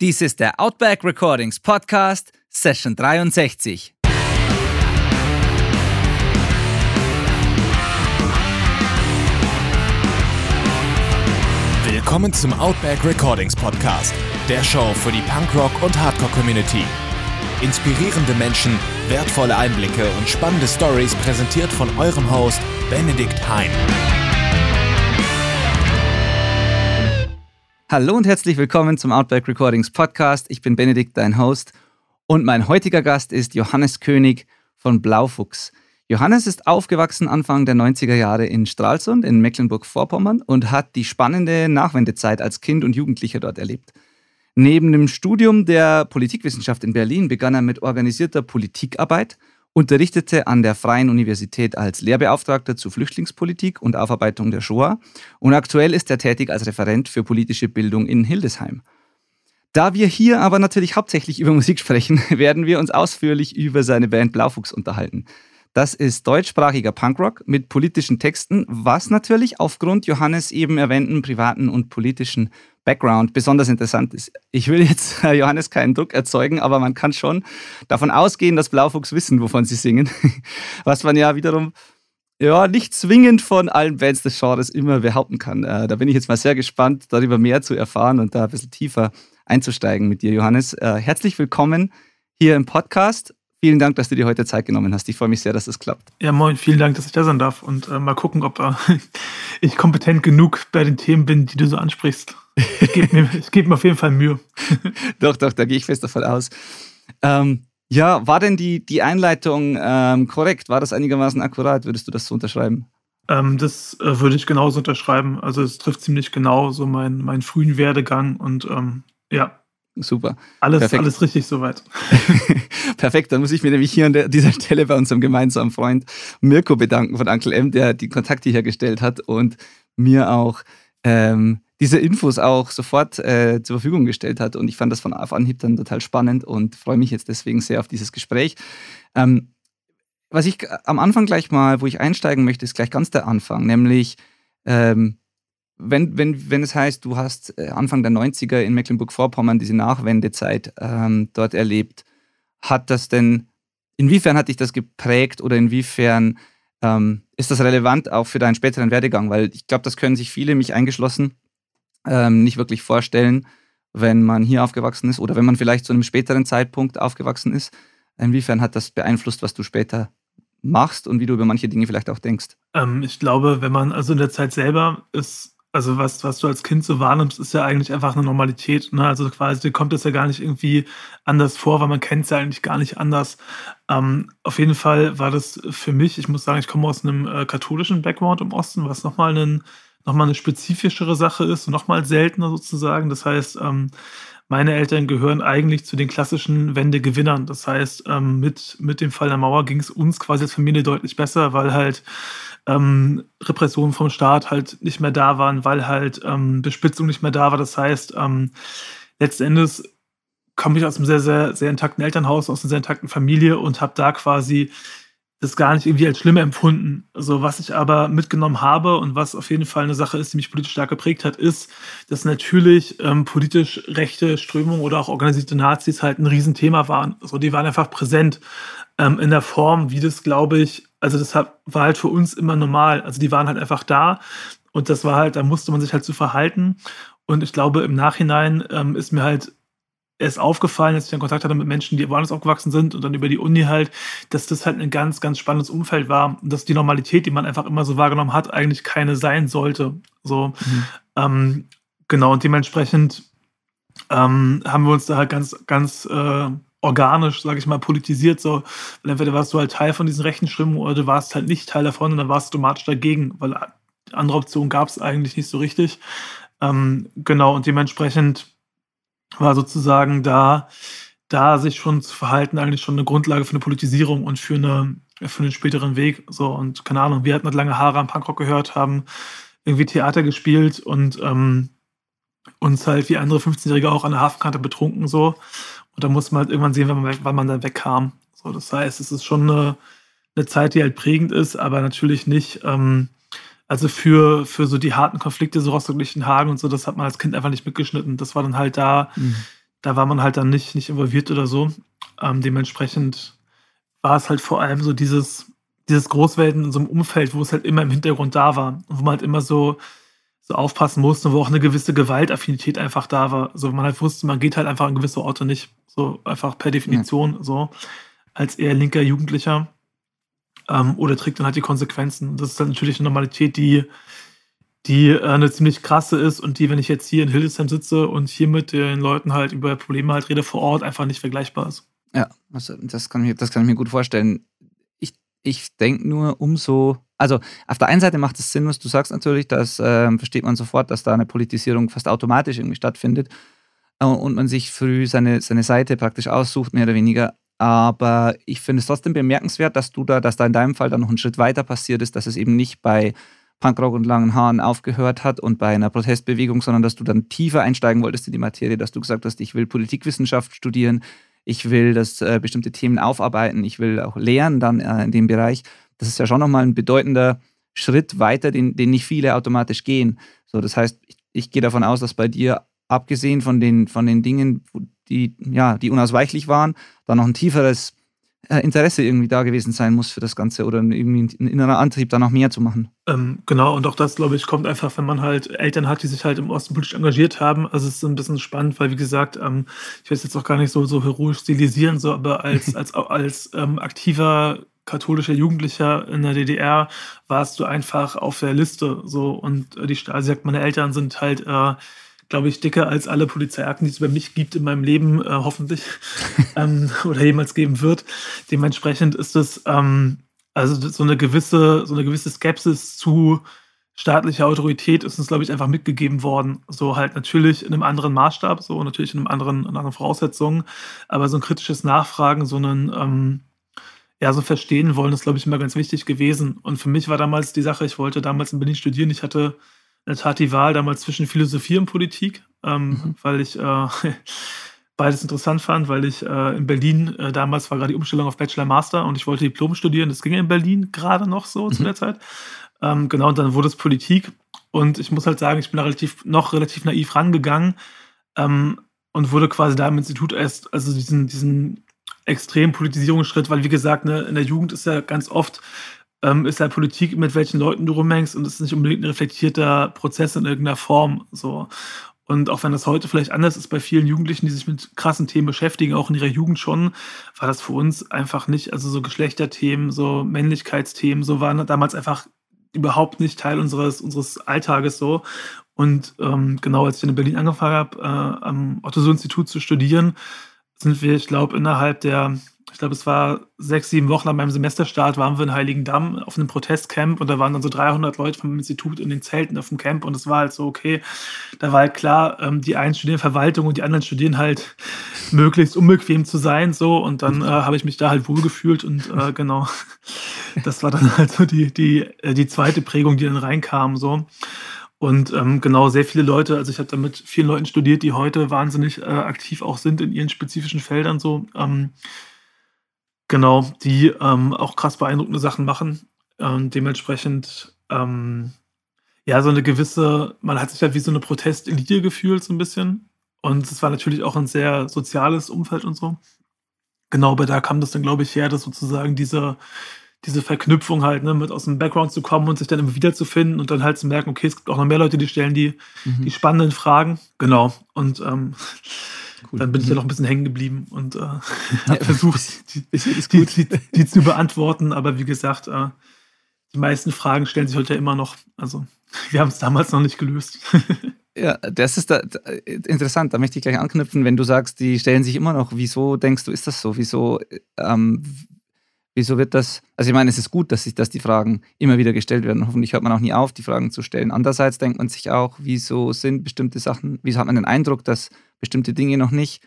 Dies ist der Outback Recordings Podcast, Session 63. Willkommen zum Outback Recordings Podcast, der Show für die Punkrock- und Hardcore-Community. Inspirierende Menschen, wertvolle Einblicke und spannende Stories präsentiert von eurem Host Benedikt Hein. Hallo und herzlich willkommen zum Outback Recordings Podcast. Ich bin Benedikt, dein Host. Und mein heutiger Gast ist Johannes König von Blaufuchs. Johannes ist aufgewachsen Anfang der 90er Jahre in Stralsund in Mecklenburg-Vorpommern und hat die spannende Nachwendezeit als Kind und Jugendlicher dort erlebt. Neben dem Studium der Politikwissenschaft in Berlin begann er mit organisierter Politikarbeit unterrichtete an der Freien Universität als Lehrbeauftragter zu Flüchtlingspolitik und Aufarbeitung der Shoah und aktuell ist er tätig als Referent für politische Bildung in Hildesheim. Da wir hier aber natürlich hauptsächlich über Musik sprechen, werden wir uns ausführlich über seine Band Blaufuchs unterhalten. Das ist deutschsprachiger Punkrock mit politischen Texten, was natürlich aufgrund Johannes eben erwähnten privaten und politischen Background besonders interessant ist. Ich will jetzt Johannes keinen Druck erzeugen, aber man kann schon davon ausgehen, dass Blaufuchs wissen, wovon sie singen. Was man ja wiederum ja, nicht zwingend von allen Bands des Genres immer behaupten kann. Äh, da bin ich jetzt mal sehr gespannt, darüber mehr zu erfahren und da ein bisschen tiefer einzusteigen mit dir, Johannes. Äh, herzlich willkommen hier im Podcast. Vielen Dank, dass du dir heute Zeit genommen hast. Ich freue mich sehr, dass das klappt. Ja, moin, vielen Dank, dass ich da sein darf und äh, mal gucken, ob äh, ich kompetent genug bei den Themen bin, die du so ansprichst. Ich gebe mir, geb mir auf jeden Fall Mühe. doch, doch, da gehe ich fest davon aus. Ähm, ja, war denn die, die Einleitung ähm, korrekt? War das einigermaßen akkurat? Würdest du das so unterschreiben? Ähm, das äh, würde ich genauso unterschreiben. Also es trifft ziemlich genau so meinen, meinen frühen Werdegang und ähm, ja, Super. Alles, Perfekt. alles richtig soweit. Perfekt, dann muss ich mir nämlich hier an dieser Stelle bei unserem gemeinsamen Freund Mirko bedanken von Uncle M, der die Kontakte hergestellt hat und mir auch ähm, diese Infos auch sofort äh, zur Verfügung gestellt hat. Und ich fand das von Anhieb dann total spannend und freue mich jetzt deswegen sehr auf dieses Gespräch. Ähm, was ich am Anfang gleich mal, wo ich einsteigen möchte, ist gleich ganz der Anfang, nämlich ähm, wenn, wenn, wenn es heißt, du hast äh, Anfang der 90er in Mecklenburg-Vorpommern diese Nachwendezeit ähm, dort erlebt, hat das denn, inwiefern hat dich das geprägt oder inwiefern ähm, ist das relevant auch für deinen späteren Werdegang? Weil ich glaube, das können sich viele, mich eingeschlossen, ähm, nicht wirklich vorstellen, wenn man hier aufgewachsen ist oder wenn man vielleicht zu einem späteren Zeitpunkt aufgewachsen ist. Inwiefern hat das beeinflusst, was du später machst und wie du über manche Dinge vielleicht auch denkst? Ähm, ich glaube, wenn man also in der Zeit selber ist, also was, was du als Kind so wahrnimmst, ist ja eigentlich einfach eine Normalität. Ne? Also quasi dir kommt es ja gar nicht irgendwie anders vor, weil man kennt es ja eigentlich gar nicht anders. Ähm, auf jeden Fall war das für mich, ich muss sagen, ich komme aus einem äh, katholischen Background im Osten, was nochmal ein, noch eine spezifischere Sache ist und nochmal seltener sozusagen. Das heißt, ähm, meine Eltern gehören eigentlich zu den klassischen Wendegewinnern. Das heißt, ähm, mit, mit dem Fall der Mauer ging es uns quasi als Familie deutlich besser, weil halt ähm, Repressionen vom Staat halt nicht mehr da waren, weil halt ähm, Bespitzung nicht mehr da war. Das heißt, ähm, letzten Endes komme ich aus einem sehr, sehr, sehr intakten Elternhaus, aus einer sehr intakten Familie und habe da quasi das gar nicht irgendwie als schlimm empfunden. Also was ich aber mitgenommen habe und was auf jeden Fall eine Sache ist, die mich politisch stark geprägt hat, ist, dass natürlich ähm, politisch rechte Strömungen oder auch organisierte Nazis halt ein Riesenthema waren. Also die waren einfach präsent ähm, in der Form, wie das, glaube ich, also das war halt für uns immer normal. Also die waren halt einfach da und das war halt, da musste man sich halt so verhalten. Und ich glaube, im Nachhinein ähm, ist mir halt erst aufgefallen, als ich dann Kontakt hatte mit Menschen, die woanders aufgewachsen sind und dann über die Uni halt, dass das halt ein ganz, ganz spannendes Umfeld war und dass die Normalität, die man einfach immer so wahrgenommen hat, eigentlich keine sein sollte. So, mhm. ähm, genau, und dementsprechend ähm, haben wir uns da halt ganz, ganz äh, organisch, sage ich mal, politisiert. So, weil entweder warst du halt Teil von diesen rechten Strömungen oder du warst halt nicht Teil davon und dann warst du automatisch dagegen, weil andere Optionen gab es eigentlich nicht so richtig. Ähm, genau, und dementsprechend war sozusagen da, da sich schon zu verhalten, eigentlich schon eine Grundlage für eine Politisierung und für, eine, für einen späteren Weg. So, und keine Ahnung, wir hatten halt lange Haare am Punkrock gehört, haben irgendwie Theater gespielt und ähm, uns halt wie andere 15-Jährige auch an der Hafenkante betrunken so. Und da muss man halt irgendwann sehen, wann man, wann man dann wegkam. So, das heißt, es ist schon eine, eine Zeit, die halt prägend ist, aber natürlich nicht, ähm, also für, für so die harten Konflikte, so Rostock-Lichtenhagen und so, das hat man als Kind einfach nicht mitgeschnitten. Das war dann halt da, mhm. da war man halt dann nicht, nicht involviert oder so. Ähm, dementsprechend war es halt vor allem so dieses, dieses Großwelten in so einem Umfeld, wo es halt immer im Hintergrund da war und wo man halt immer so, so aufpassen musste, wo auch eine gewisse Gewaltaffinität einfach da war. So, man halt wusste, man geht halt einfach an gewisse Orte nicht. So einfach per Definition, ja. so als eher linker Jugendlicher. Ähm, oder trägt dann halt die Konsequenzen. Das ist dann natürlich eine Normalität, die, die äh, eine ziemlich krasse ist und die, wenn ich jetzt hier in Hildesheim sitze und hier mit den Leuten halt über Probleme halt rede vor Ort, einfach nicht vergleichbar ist. Ja, also das kann, ich, das kann ich mir gut vorstellen. Ich, ich denke nur, umso. Also, auf der einen Seite macht es Sinn, was du sagst natürlich, das äh, versteht man sofort, dass da eine Politisierung fast automatisch irgendwie stattfindet äh, und man sich früh seine, seine Seite praktisch aussucht, mehr oder weniger. Aber ich finde es trotzdem bemerkenswert, dass du da, dass da in deinem Fall dann noch einen Schritt weiter passiert ist, dass es eben nicht bei Punkrock und langen Haaren aufgehört hat und bei einer Protestbewegung, sondern dass du dann tiefer einsteigen wolltest in die Materie, dass du gesagt hast, ich will Politikwissenschaft studieren, ich will das äh, bestimmte Themen aufarbeiten, ich will auch lernen dann äh, in dem Bereich. Das ist ja schon nochmal ein bedeutender Schritt weiter, den, den nicht viele automatisch gehen. So, das heißt, ich, ich gehe davon aus, dass bei dir, abgesehen von den, von den Dingen, die, ja, die unausweichlich waren, da noch ein tieferes äh, Interesse irgendwie da gewesen sein muss für das Ganze oder irgendwie ein innerer Antrieb, da noch mehr zu machen. Ähm, genau, und auch das, glaube ich, kommt einfach, wenn man halt Eltern hat, die sich halt im Osten politisch engagiert haben. Also es ist ein bisschen spannend, weil wie gesagt, ähm, ich will es jetzt auch gar nicht so, so heroisch stilisieren, so, aber als, als, als ähm, aktiver katholischer Jugendlicher in der DDR warst du einfach auf der Liste so und äh, die also sagt, meine Eltern sind halt äh, glaube ich, dicker als alle Polizeiakten, die es über mich gibt in meinem Leben, äh, hoffentlich, ähm, oder jemals geben wird. Dementsprechend ist es ähm, also so eine gewisse, so eine gewisse Skepsis zu staatlicher Autorität ist uns, glaube ich, einfach mitgegeben worden. So halt natürlich in einem anderen Maßstab, so natürlich in einem anderen, in anderen Voraussetzungen, aber so ein kritisches Nachfragen, so ein ähm, ja, so verstehen wollen, ist, glaube ich, immer ganz wichtig gewesen. Und für mich war damals die Sache, ich wollte damals in Berlin studieren, ich hatte in der Tat die Wahl damals zwischen Philosophie und Politik, ähm, mhm. weil ich äh, beides interessant fand, weil ich äh, in Berlin, äh, damals war gerade die Umstellung auf Bachelor Master und ich wollte Diplom studieren. Das ging in Berlin gerade noch so mhm. zu der Zeit. Ähm, genau, und dann wurde es Politik. Und ich muss halt sagen, ich bin da relativ, noch relativ naiv rangegangen ähm, und wurde quasi da im Institut erst, also diesen, diesen extremen Politisierungsschritt, weil wie gesagt, ne, in der Jugend ist ja ganz oft ähm, ist halt Politik, mit welchen Leuten du rumhängst und es ist nicht unbedingt ein reflektierter Prozess in irgendeiner Form. So. Und auch wenn das heute vielleicht anders ist bei vielen Jugendlichen, die sich mit krassen Themen beschäftigen, auch in ihrer Jugend schon, war das für uns einfach nicht, also so Geschlechterthemen, so Männlichkeitsthemen, so waren damals einfach überhaupt nicht Teil unseres, unseres Alltages so. Und ähm, genau als ich in Berlin angefangen habe, äh, am Otto-Institut zu studieren, sind wir, ich glaube, innerhalb der ich glaube, es war sechs, sieben Wochen nach meinem Semesterstart, waren wir in Heiligendamm auf einem Protestcamp und da waren dann so 300 Leute vom Institut in den Zelten auf dem Camp und es war halt so, okay, da war halt klar, ähm, die einen studieren Verwaltung und die anderen studieren halt möglichst unbequem zu sein, so und dann äh, habe ich mich da halt wohlgefühlt und äh, genau, das war dann halt so die, die, äh, die zweite Prägung, die dann reinkam, so. Und ähm, genau, sehr viele Leute, also ich habe da mit vielen Leuten studiert, die heute wahnsinnig äh, aktiv auch sind in ihren spezifischen Feldern, so. Ähm, Genau, die ähm, auch krass beeindruckende Sachen machen. Ähm, dementsprechend, ähm, ja, so eine gewisse, man hat sich halt wie so eine Protestelite gefühlt, so ein bisschen. Und es war natürlich auch ein sehr soziales Umfeld und so. Genau, aber da kam das dann, glaube ich, her, dass sozusagen diese, diese Verknüpfung halt, ne, mit aus dem Background zu kommen und sich dann immer wiederzufinden und dann halt zu merken, okay, es gibt auch noch mehr Leute, die stellen die, mhm. die spannenden Fragen. Genau. Und ähm, Cool. Dann bin ich ja noch ein bisschen hängen geblieben und äh, habe versucht, die, die, die, die, zu beantworten. Aber wie gesagt, äh, die meisten Fragen stellen sich heute ja immer noch. Also wir haben es damals noch nicht gelöst. Ja, das ist da, interessant. Da möchte ich gleich anknüpfen, wenn du sagst, die stellen sich immer noch. Wieso denkst du, ist das so? Wieso, ähm, wieso wird das? Also ich meine, es ist gut, dass sich, dass die Fragen immer wieder gestellt werden. Hoffentlich hört man auch nie auf, die Fragen zu stellen. Andererseits denkt man sich auch, wieso sind bestimmte Sachen? Wieso hat man den Eindruck, dass bestimmte Dinge noch nicht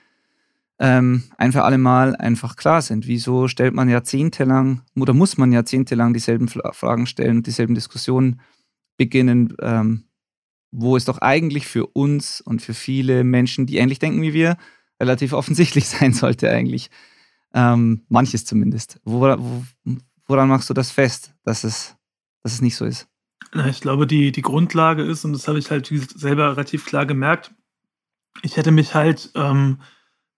ähm, ein für alle Mal einfach klar sind. Wieso stellt man jahrzehntelang oder muss man jahrzehntelang dieselben Fragen stellen und dieselben Diskussionen beginnen, ähm, wo es doch eigentlich für uns und für viele Menschen, die ähnlich denken wie wir, relativ offensichtlich sein sollte eigentlich. Ähm, manches zumindest. Wora, wo, woran machst du das fest, dass es, dass es nicht so ist? Ich glaube, die, die Grundlage ist, und das habe ich halt selber relativ klar gemerkt, ich hätte mich halt ähm,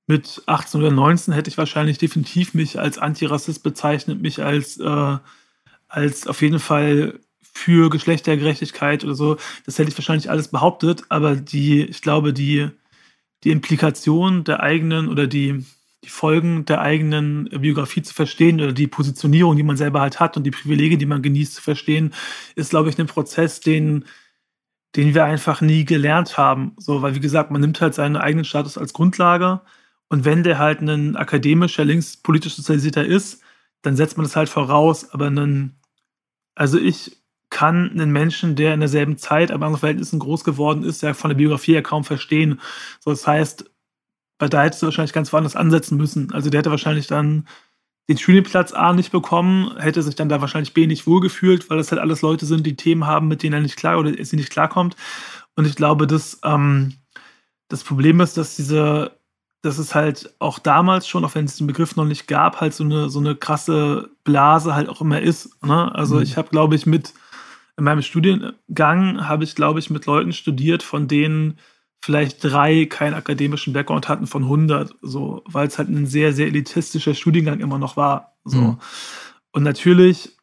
mit 18 oder 19 hätte ich wahrscheinlich definitiv mich als Antirassist bezeichnet, mich als, äh, als auf jeden Fall für Geschlechtergerechtigkeit oder so. Das hätte ich wahrscheinlich alles behauptet, aber die, ich glaube, die, die Implikation der eigenen oder die, die Folgen der eigenen Biografie zu verstehen oder die Positionierung, die man selber halt hat und die Privilegien, die man genießt, zu verstehen, ist, glaube ich, ein Prozess, den, den wir einfach nie gelernt haben. So, weil, wie gesagt, man nimmt halt seinen eigenen Status als Grundlage und wenn der halt ein akademischer, linkspolitisch sozialisierter ist, dann setzt man das halt voraus, aber einen, also ich kann einen Menschen, der in derselben Zeit, aber anderen Verhältnissen groß geworden ist, ja von der Biografie her kaum verstehen. So, das heißt, bei da hättest du wahrscheinlich ganz woanders ansetzen müssen. Also der hätte wahrscheinlich dann den Studienplatz A nicht bekommen, hätte sich dann da wahrscheinlich B nicht wohlgefühlt, weil das halt alles Leute sind, die Themen haben, mit denen er nicht klar oder sie nicht klarkommt. Und ich glaube, dass ähm, das Problem ist, dass diese, dass es halt auch damals schon, auch wenn es den Begriff noch nicht gab, halt so eine, so eine krasse Blase halt auch immer ist. Ne? Also mhm. ich habe, glaube ich, mit in meinem Studiengang habe ich, glaube ich, mit Leuten studiert, von denen vielleicht drei keinen akademischen Background hatten von 100, so, weil es halt ein sehr, sehr elitistischer Studiengang immer noch war. So. Mhm. Und natürlich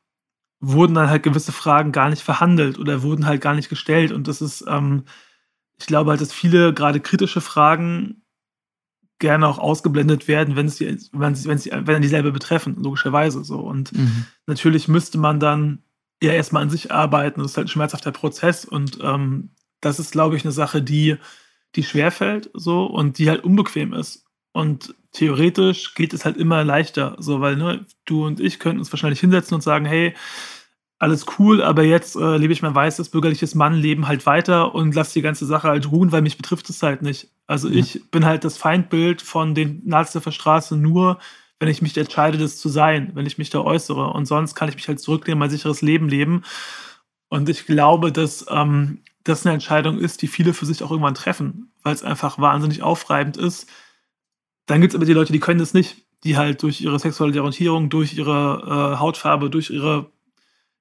wurden dann halt gewisse Fragen gar nicht verhandelt oder wurden halt gar nicht gestellt. Und das ist, ähm, ich glaube halt, dass viele gerade kritische Fragen gerne auch ausgeblendet werden, wenn sie, wenn sie, wenn sie, wenn dieselbe betreffen, logischerweise so. Und mhm. natürlich müsste man dann ja erstmal an sich arbeiten. Das ist halt ein schmerzhafter Prozess und ähm, das ist, glaube ich, eine Sache, die, die schwerfällt so und die halt unbequem ist. Und theoretisch geht es halt immer leichter, so, weil ne, du und ich könnten uns wahrscheinlich hinsetzen und sagen, hey, alles cool, aber jetzt äh, lebe ich mein weißes bürgerliches Mannleben halt weiter und lass die ganze Sache halt ruhen, weil mich betrifft es halt nicht. Also ja. ich bin halt das Feindbild von den Nazis auf der Straße nur, wenn ich mich entscheide, das zu sein, wenn ich mich da äußere. Und sonst kann ich mich halt zurücknehmen, mein sicheres Leben leben. Und ich glaube, dass ähm, das eine Entscheidung ist, die viele für sich auch irgendwann treffen, weil es einfach wahnsinnig aufreibend ist. Dann gibt es aber die Leute, die können das nicht, die halt durch ihre sexuelle Orientierung, durch ihre äh, Hautfarbe, durch ihre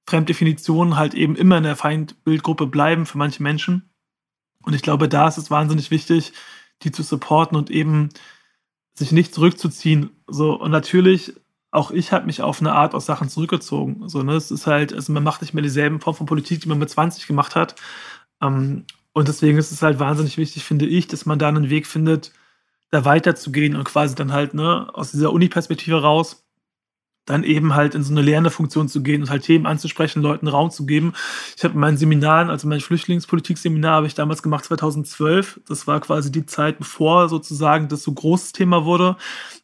Fremddefinition halt eben immer in der Feindbildgruppe bleiben für manche Menschen. Und ich glaube, da ist es wahnsinnig wichtig, die zu supporten und eben sich nicht zurückzuziehen. So, und natürlich, auch ich habe mich auf eine Art aus Sachen zurückgezogen. So, ne? Es ist halt, also man macht nicht mehr dieselben Form von Politik, die man mit 20 gemacht hat. Ähm, und deswegen ist es halt wahnsinnig wichtig, finde ich, dass man da einen Weg findet, da weiterzugehen und quasi dann halt, ne, aus dieser Uni-Perspektive raus dann eben halt in so eine lernende Funktion zu gehen und halt Themen anzusprechen, Leuten Raum zu geben. Ich habe in meinen Seminaren, also mein Flüchtlingspolitik-Seminar habe ich damals gemacht 2012. Das war quasi die Zeit, bevor sozusagen das so großes Thema wurde.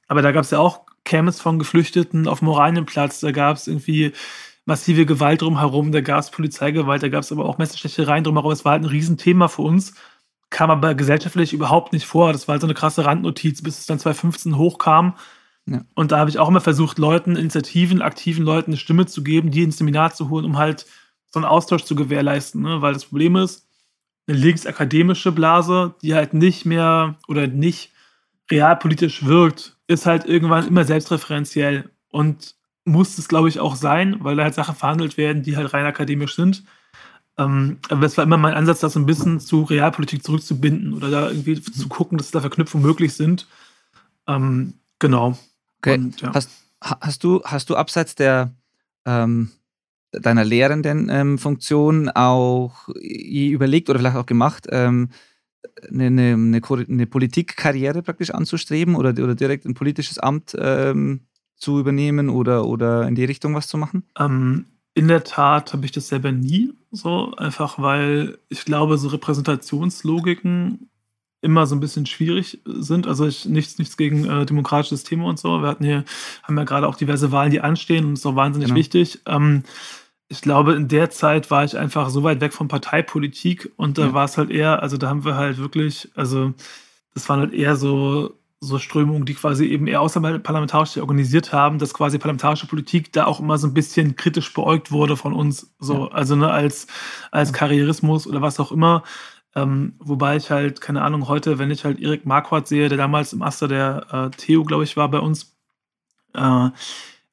Aber da gab es ja auch Camps von Geflüchteten auf dem Oranienplatz. Da gab es irgendwie massive Gewalt drumherum, da gab es Polizeigewalt, da gab es aber auch Messerstechereien drumherum. Es war halt ein Riesenthema für uns, kam aber gesellschaftlich überhaupt nicht vor. Das war halt so eine krasse Randnotiz, bis es dann 2015 hochkam. Ja. Und da habe ich auch immer versucht, Leuten, Initiativen, aktiven Leuten eine Stimme zu geben, die ins Seminar zu holen, um halt so einen Austausch zu gewährleisten. Ne? Weil das Problem ist, eine linksakademische Blase, die halt nicht mehr oder nicht realpolitisch wirkt, ist halt irgendwann immer selbstreferenziell und muss es, glaube ich, auch sein, weil da halt Sachen verhandelt werden, die halt rein akademisch sind. Ähm, aber es war immer mein Ansatz, das ein bisschen zu Realpolitik zurückzubinden oder da irgendwie zu gucken, dass da Verknüpfungen möglich sind. Ähm, genau. Okay. Und, ja. hast, hast, du, hast du abseits der ähm, deiner lehrenden ähm, Funktion auch überlegt oder vielleicht auch gemacht, ähm, eine, eine, eine, Politikkarriere praktisch anzustreben oder, oder direkt ein politisches Amt ähm, zu übernehmen oder, oder in die Richtung was zu machen? Ähm, in der Tat habe ich das selber nie so, einfach weil ich glaube, so Repräsentationslogiken immer so ein bisschen schwierig sind. Also ich, nichts, nichts gegen äh, demokratische Systeme und so. Wir hatten hier, haben ja gerade auch diverse Wahlen, die anstehen und ist auch wahnsinnig genau. wichtig. Ähm, ich glaube, in der Zeit war ich einfach so weit weg von Parteipolitik und da ja. war es halt eher, also da haben wir halt wirklich, also das waren halt eher so, so Strömungen, die quasi eben eher außerparlamentarisch organisiert haben, dass quasi parlamentarische Politik da auch immer so ein bisschen kritisch beäugt wurde von uns, so, ja. also ne, als, als Karrierismus oder was auch immer. Ähm, wobei ich halt, keine Ahnung, heute, wenn ich halt Erik Marquardt sehe, der damals im Aster der äh, Theo, glaube ich, war bei uns, äh,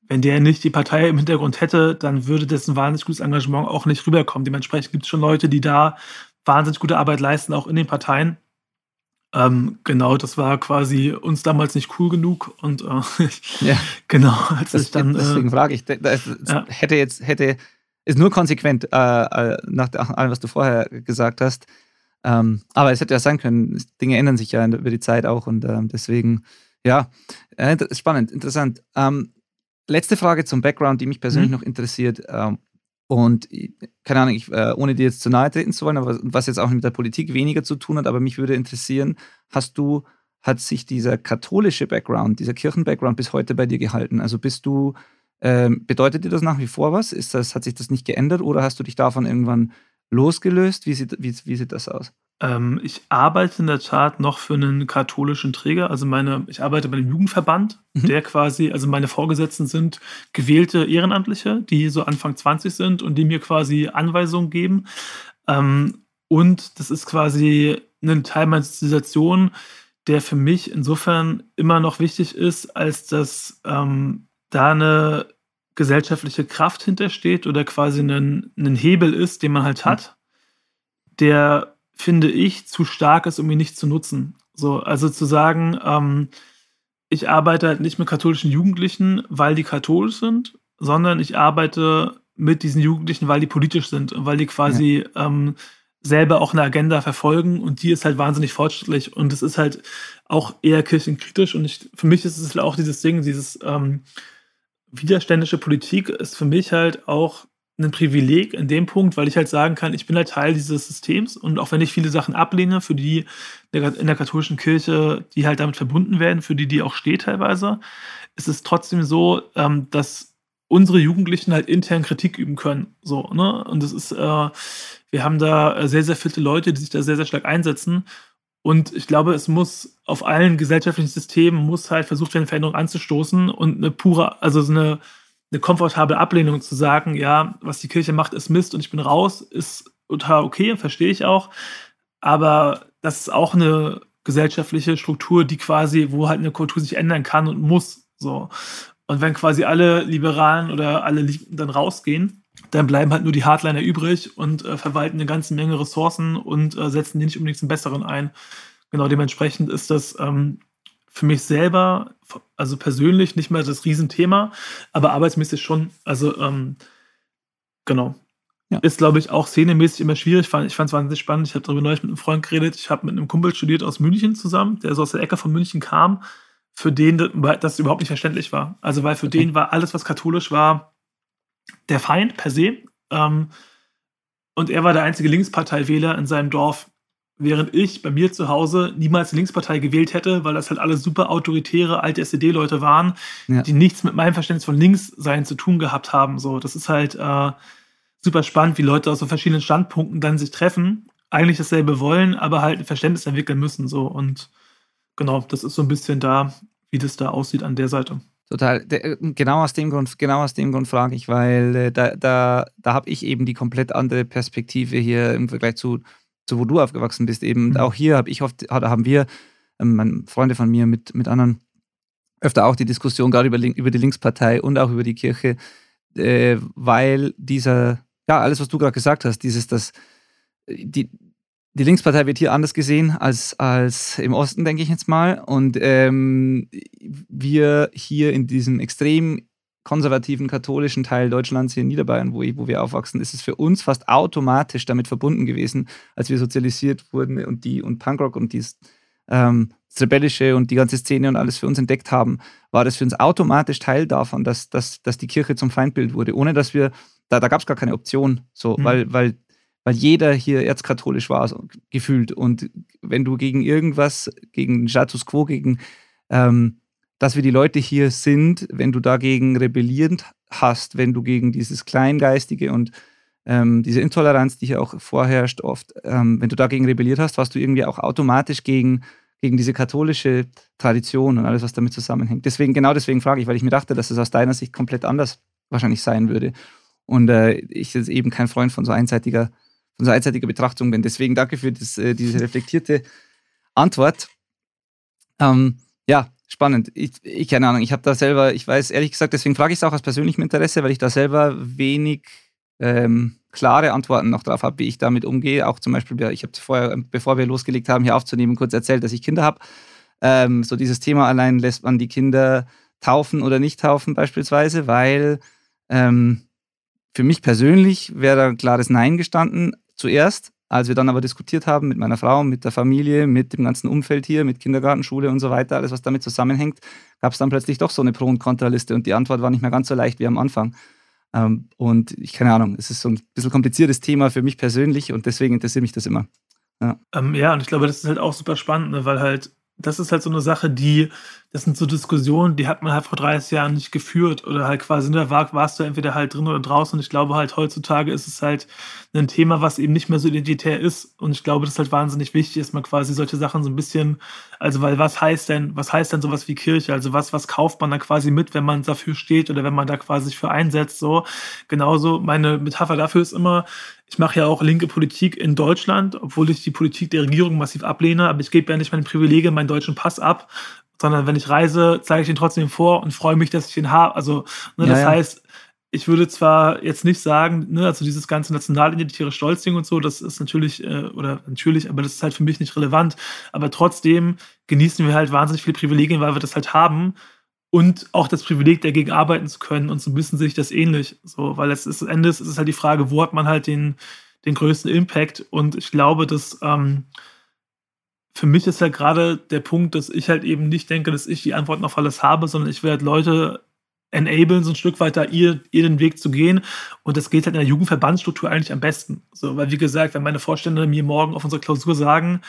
wenn der nicht die Partei im Hintergrund hätte, dann würde dessen wahnsinnig gutes Engagement auch nicht rüberkommen. Dementsprechend gibt es schon Leute, die da wahnsinnig gute Arbeit leisten, auch in den Parteien. Ähm, genau, das war quasi uns damals nicht cool genug und äh, ja. genau, als das, ich dann. Deswegen äh, frage ich, das, ja. hätte jetzt, hätte, ist nur konsequent äh, äh nach allem, was du vorher gesagt hast. Ähm, aber es hätte ja sein können, Dinge ändern sich ja über die Zeit auch und ähm, deswegen, ja, äh, spannend, interessant. Ähm, letzte Frage zum Background, die mich persönlich mhm. noch interessiert. Und keine Ahnung, ich, äh, ohne dir jetzt zu nahe treten zu wollen, aber was jetzt auch mit der Politik weniger zu tun hat, aber mich würde interessieren, hast du, hat sich dieser katholische Background, dieser Kirchen-Background bis heute bei dir gehalten? Also bist du, ähm, bedeutet dir das nach wie vor was? Ist das, hat sich das nicht geändert oder hast du dich davon irgendwann losgelöst? Wie sieht, wie, wie sieht das aus? Ähm, ich arbeite in der Tat noch für einen katholischen Träger. Also meine, ich arbeite bei dem Jugendverband, mhm. der quasi, also meine Vorgesetzten sind gewählte Ehrenamtliche, die so Anfang 20 sind und die mir quasi Anweisungen geben. Ähm, und das ist quasi ein Teil meiner Zivilisation, der für mich insofern immer noch wichtig ist, als dass ähm, da eine gesellschaftliche Kraft hintersteht oder quasi ein, ein Hebel ist, den man halt mhm. hat, der finde ich, zu stark ist, um ihn nicht zu nutzen. So, also zu sagen, ähm, ich arbeite halt nicht mit katholischen Jugendlichen, weil die katholisch sind, sondern ich arbeite mit diesen Jugendlichen, weil die politisch sind und weil die quasi ja. ähm, selber auch eine Agenda verfolgen und die ist halt wahnsinnig fortschrittlich und es ist halt auch eher kirchenkritisch und ich, für mich ist es auch dieses Ding, dieses ähm, widerständische Politik ist für mich halt auch ein Privileg in dem Punkt, weil ich halt sagen kann, ich bin halt Teil dieses Systems und auch wenn ich viele Sachen ablehne, für die in der katholischen Kirche, die halt damit verbunden werden, für die die auch steht teilweise, ist es trotzdem so, ähm, dass unsere Jugendlichen halt intern Kritik üben können. So, ne? Und das ist, äh, wir haben da sehr, sehr viele Leute, die sich da sehr, sehr stark einsetzen. Und ich glaube, es muss auf allen gesellschaftlichen Systemen muss halt versucht werden, Veränderungen anzustoßen und eine pure, also so eine eine komfortable Ablehnung zu sagen, ja, was die Kirche macht, ist Mist und ich bin raus, ist total okay, verstehe ich auch. Aber das ist auch eine gesellschaftliche Struktur, die quasi, wo halt eine Kultur sich ändern kann und muss. So. Und wenn quasi alle Liberalen oder alle Linken dann rausgehen, dann bleiben halt nur die Hardliner übrig und äh, verwalten eine ganze Menge Ressourcen und äh, setzen die nicht unbedingt zum Besseren ein. Genau dementsprechend ist das ähm, für mich selber, also persönlich, nicht mehr das Riesenthema, aber arbeitsmäßig schon. Also, ähm, genau. Ja. Ist, glaube ich, auch szenemäßig immer schwierig. Ich fand es wahnsinnig spannend. Ich habe darüber neulich mit einem Freund geredet. Ich habe mit einem Kumpel studiert aus München zusammen, der so aus der Ecke von München kam, für den das überhaupt nicht verständlich war. Also, weil für okay. den war alles, was katholisch war, der Feind per se. Ähm, und er war der einzige Linksparteiwähler in seinem Dorf während ich bei mir zu Hause niemals die Linkspartei gewählt hätte, weil das halt alles super autoritäre alte SED-Leute waren, ja. die nichts mit meinem Verständnis von Linkssein zu tun gehabt haben. So, das ist halt äh, super spannend, wie Leute aus so verschiedenen Standpunkten dann sich treffen, eigentlich dasselbe wollen, aber halt ein Verständnis entwickeln müssen. So und genau, das ist so ein bisschen da, wie das da aussieht an der Seite. Total. Äh, genau aus dem Grund, genau aus dem Grund frage ich, weil äh, da, da, da habe ich eben die komplett andere Perspektive hier im Vergleich zu so wo du aufgewachsen bist. Eben mhm. auch hier habe ich oft, haben wir, ähm, Freunde von mir mit, mit anderen, öfter auch die Diskussion gerade über, über die Linkspartei und auch über die Kirche, äh, weil dieser, ja, alles, was du gerade gesagt hast, dieses, dass die, die Linkspartei wird hier anders gesehen als, als im Osten, denke ich jetzt mal. Und ähm, wir hier in diesem extrem konservativen katholischen Teil Deutschlands hier in Niederbayern, wo, wo wir aufwachsen, ist es für uns fast automatisch damit verbunden gewesen, als wir sozialisiert wurden und die und Punkrock und dies, ähm, das Rebellische und die ganze Szene und alles für uns entdeckt haben, war das für uns automatisch Teil davon, dass, dass, dass die Kirche zum Feindbild wurde, ohne dass wir, da, da gab es gar keine Option, so, mhm. weil, weil, weil jeder hier erzkatholisch war, so, gefühlt. Und wenn du gegen irgendwas, gegen den Status quo, gegen ähm, dass wir die Leute hier sind, wenn du dagegen rebellierend hast, wenn du gegen dieses Kleingeistige und ähm, diese Intoleranz, die hier auch vorherrscht, oft, ähm, wenn du dagegen rebelliert hast, warst du irgendwie auch automatisch gegen, gegen diese katholische Tradition und alles, was damit zusammenhängt. Deswegen, genau deswegen frage ich, weil ich mir dachte, dass es aus deiner Sicht komplett anders wahrscheinlich sein würde. Und äh, ich jetzt eben kein Freund von so einseitiger, von so einseitiger Betrachtung bin. Deswegen danke für das, äh, diese reflektierte Antwort. Ähm, ja, spannend. Ich, ich keine Ahnung, ich habe da selber, ich weiß ehrlich gesagt, deswegen frage ich es auch aus persönlichem Interesse, weil ich da selber wenig ähm, klare Antworten noch drauf habe, wie ich damit umgehe. Auch zum Beispiel, ich habe vorher, bevor wir losgelegt haben, hier aufzunehmen, kurz erzählt, dass ich Kinder habe. Ähm, so dieses Thema allein lässt man die Kinder taufen oder nicht taufen beispielsweise, weil ähm, für mich persönlich wäre da ein klares Nein gestanden zuerst. Als wir dann aber diskutiert haben mit meiner Frau, mit der Familie, mit dem ganzen Umfeld hier, mit Kindergarten, Schule und so weiter, alles, was damit zusammenhängt, gab es dann plötzlich doch so eine Pro- und Kontraliste und die Antwort war nicht mehr ganz so leicht wie am Anfang. Ähm, und ich keine Ahnung, es ist so ein bisschen kompliziertes Thema für mich persönlich und deswegen interessiert mich das immer. Ja, ähm, ja und ich glaube, das ist halt auch super spannend, ne, weil halt das ist halt so eine Sache, die, das sind so Diskussionen, die hat man halt vor 30 Jahren nicht geführt oder halt quasi, ne, war, warst du entweder halt drin oder draußen. Und ich glaube halt heutzutage ist es halt ein Thema, was eben nicht mehr so identitär ist. Und ich glaube, das ist halt wahnsinnig wichtig, dass man quasi solche Sachen so ein bisschen, also weil was heißt denn, was heißt denn sowas wie Kirche? Also was, was kauft man da quasi mit, wenn man dafür steht oder wenn man da quasi sich für einsetzt? So, genauso meine Metapher dafür ist immer, ich mache ja auch linke Politik in Deutschland, obwohl ich die Politik der Regierung massiv ablehne, aber ich gebe ja nicht meine Privilegien, meinen deutschen Pass ab, sondern wenn ich reise, zeige ich den trotzdem vor und freue mich, dass ich den habe. Also, ne, das ja. heißt, ich würde zwar jetzt nicht sagen, ne, also dieses ganze nationalidentitäre Stolzding und so, das ist natürlich, äh, oder natürlich, aber das ist halt für mich nicht relevant. Aber trotzdem genießen wir halt wahnsinnig viele Privilegien, weil wir das halt haben und auch das Privileg, dagegen arbeiten zu können. Und so ein bisschen sehe ich das ähnlich. So, weil es ist, am Ende ist es halt die Frage, wo hat man halt den, den größten Impact? Und ich glaube, dass ähm, für mich ist halt gerade der Punkt, dass ich halt eben nicht denke, dass ich die Antworten auf alles habe, sondern ich werde Leute enablen, so ein Stück weiter ihr, ihr den Weg zu gehen. Und das geht halt in der Jugendverbandsstruktur eigentlich am besten. So, weil wie gesagt, wenn meine Vorstände mir morgen auf unserer Klausur sagen,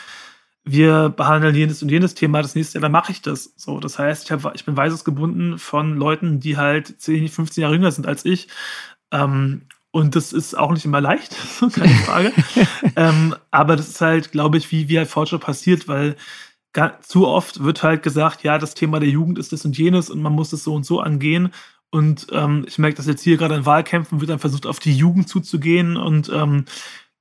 wir behandeln jenes und jenes Thema das nächste Jahr, dann mache ich das. So, das heißt, ich, hab, ich bin weisungsgebunden von Leuten, die halt 10, 15 Jahre jünger sind als ich. Ähm, und das ist auch nicht immer leicht, keine Frage. ähm, aber das ist halt, glaube ich, wie, wie halt Fortschritt passiert, weil gar, zu oft wird halt gesagt, ja, das Thema der Jugend ist das und jenes und man muss es so und so angehen. Und ähm, ich merke, dass jetzt hier gerade in Wahlkämpfen wird dann versucht, auf die Jugend zuzugehen und ähm,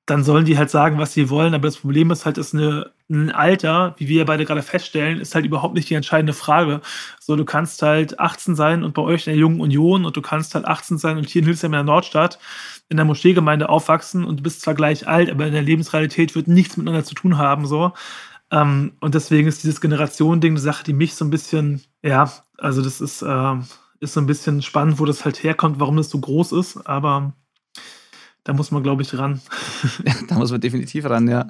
dann sollen die halt sagen, was sie wollen. Aber das Problem ist halt, dass eine, ein Alter, wie wir beide gerade feststellen, ist halt überhaupt nicht die entscheidende Frage. So, du kannst halt 18 sein und bei euch in der Jungen Union und du kannst halt 18 sein und hier in Hildesheim in der Nordstadt in der Moscheegemeinde aufwachsen und du bist zwar gleich alt, aber in der Lebensrealität wird nichts miteinander zu tun haben, so. Ähm, und deswegen ist dieses Generation-Ding eine Sache, die mich so ein bisschen, ja, also das ist, äh, ist so ein bisschen spannend, wo das halt herkommt, warum das so groß ist, aber da muss man, glaube ich, ran. da muss man definitiv ran, ja.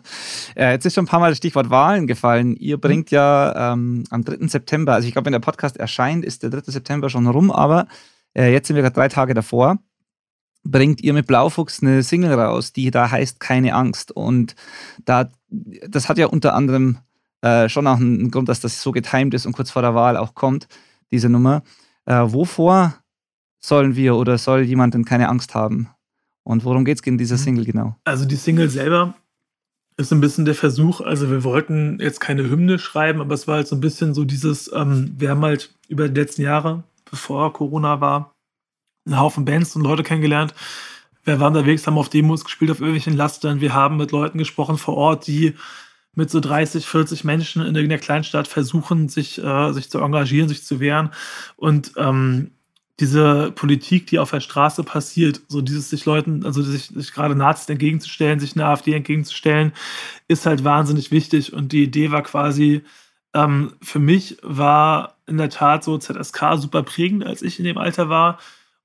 Äh, jetzt ist schon ein paar Mal das Stichwort Wahlen gefallen. Ihr bringt ja ähm, am 3. September, also ich glaube, wenn der Podcast erscheint, ist der 3. September schon rum, aber äh, jetzt sind wir gerade drei Tage davor. Bringt ihr mit Blaufuchs eine Single raus, die da heißt Keine Angst. Und da, das hat ja unter anderem äh, schon auch einen Grund, dass das so getimed ist und kurz vor der Wahl auch kommt, diese Nummer. Äh, wovor sollen wir oder soll jemand denn keine Angst haben? Und worum geht es in dieser mhm. Single genau? Also die Single selber ist ein bisschen der Versuch, also wir wollten jetzt keine Hymne schreiben, aber es war halt so ein bisschen so dieses, ähm, wir haben halt über die letzten Jahre, bevor Corona war, einen Haufen Bands und Leute kennengelernt. Wir waren unterwegs, haben auf Demos gespielt, auf irgendwelchen Lastern. Wir haben mit Leuten gesprochen vor Ort, die mit so 30, 40 Menschen in irgendeiner Kleinstadt versuchen, sich, äh, sich zu engagieren, sich zu wehren. Und ähm, diese Politik, die auf der Straße passiert, so dieses sich Leuten, also sich, sich gerade Nazis entgegenzustellen, sich eine AfD entgegenzustellen, ist halt wahnsinnig wichtig. Und die Idee war quasi, ähm, für mich war in der Tat so ZSK super prägend, als ich in dem Alter war.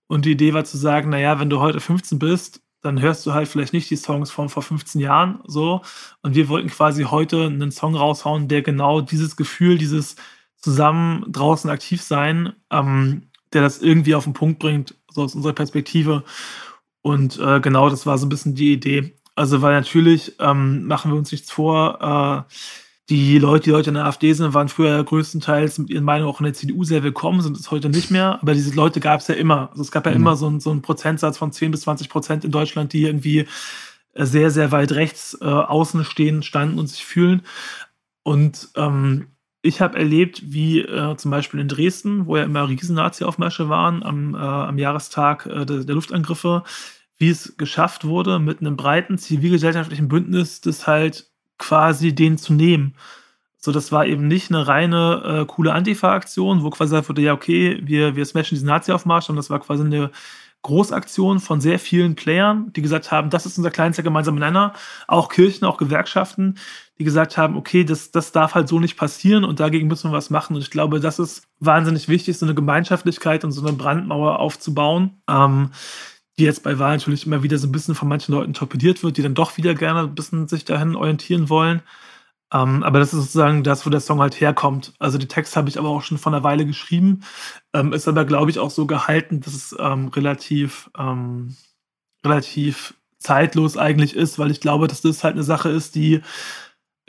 Und die Idee war zu sagen, naja, wenn du heute 15 bist, dann hörst du halt vielleicht nicht die Songs von vor 15 Jahren so. Und wir wollten quasi heute einen Song raushauen, der genau dieses Gefühl, dieses zusammen draußen aktiv sein, ähm, der das irgendwie auf den Punkt bringt, so aus unserer Perspektive. Und äh, genau das war so ein bisschen die Idee. Also, weil natürlich ähm, machen wir uns nichts vor, äh, die Leute, die heute in der AfD sind, waren früher größtenteils mit ihren Meinungen auch in der CDU sehr willkommen, sind es heute nicht mehr. Aber diese Leute gab es ja immer. Also es gab ja mhm. immer so, ein, so einen Prozentsatz von 10 bis 20 Prozent in Deutschland, die irgendwie äh, sehr, sehr weit rechts äh, außen stehen, standen und sich fühlen. Und ähm, ich habe erlebt, wie äh, zum Beispiel in Dresden, wo ja immer Riesen-Nazi-Aufmärsche waren am, äh, am Jahrestag äh, der, der, Luftangriffe, wie es geschafft wurde, mit einem breiten zivilgesellschaftlichen Bündnis das halt quasi den zu nehmen. So, das war eben nicht eine reine äh, coole Antifa-Aktion, wo quasi gesagt wurde, ja, okay, wir, wir smashen diesen Nazi-Aufmarsch, sondern das war quasi eine Großaktion von sehr vielen Playern, die gesagt haben, das ist unser kleinster gemeinsamer Nenner. Auch Kirchen, auch Gewerkschaften, die gesagt haben, okay, das, das darf halt so nicht passieren und dagegen müssen wir was machen. Und ich glaube, das ist wahnsinnig wichtig, so eine Gemeinschaftlichkeit und so eine Brandmauer aufzubauen. Ähm, die jetzt bei Wahlen natürlich immer wieder so ein bisschen von manchen Leuten torpediert wird, die dann doch wieder gerne ein bisschen sich dahin orientieren wollen. Ähm, aber das ist sozusagen das, wo der Song halt herkommt. Also die Text habe ich aber auch schon vor einer Weile geschrieben, ähm, ist aber, glaube ich, auch so gehalten, dass es ähm, relativ, ähm, relativ zeitlos eigentlich ist, weil ich glaube, dass das halt eine Sache ist, die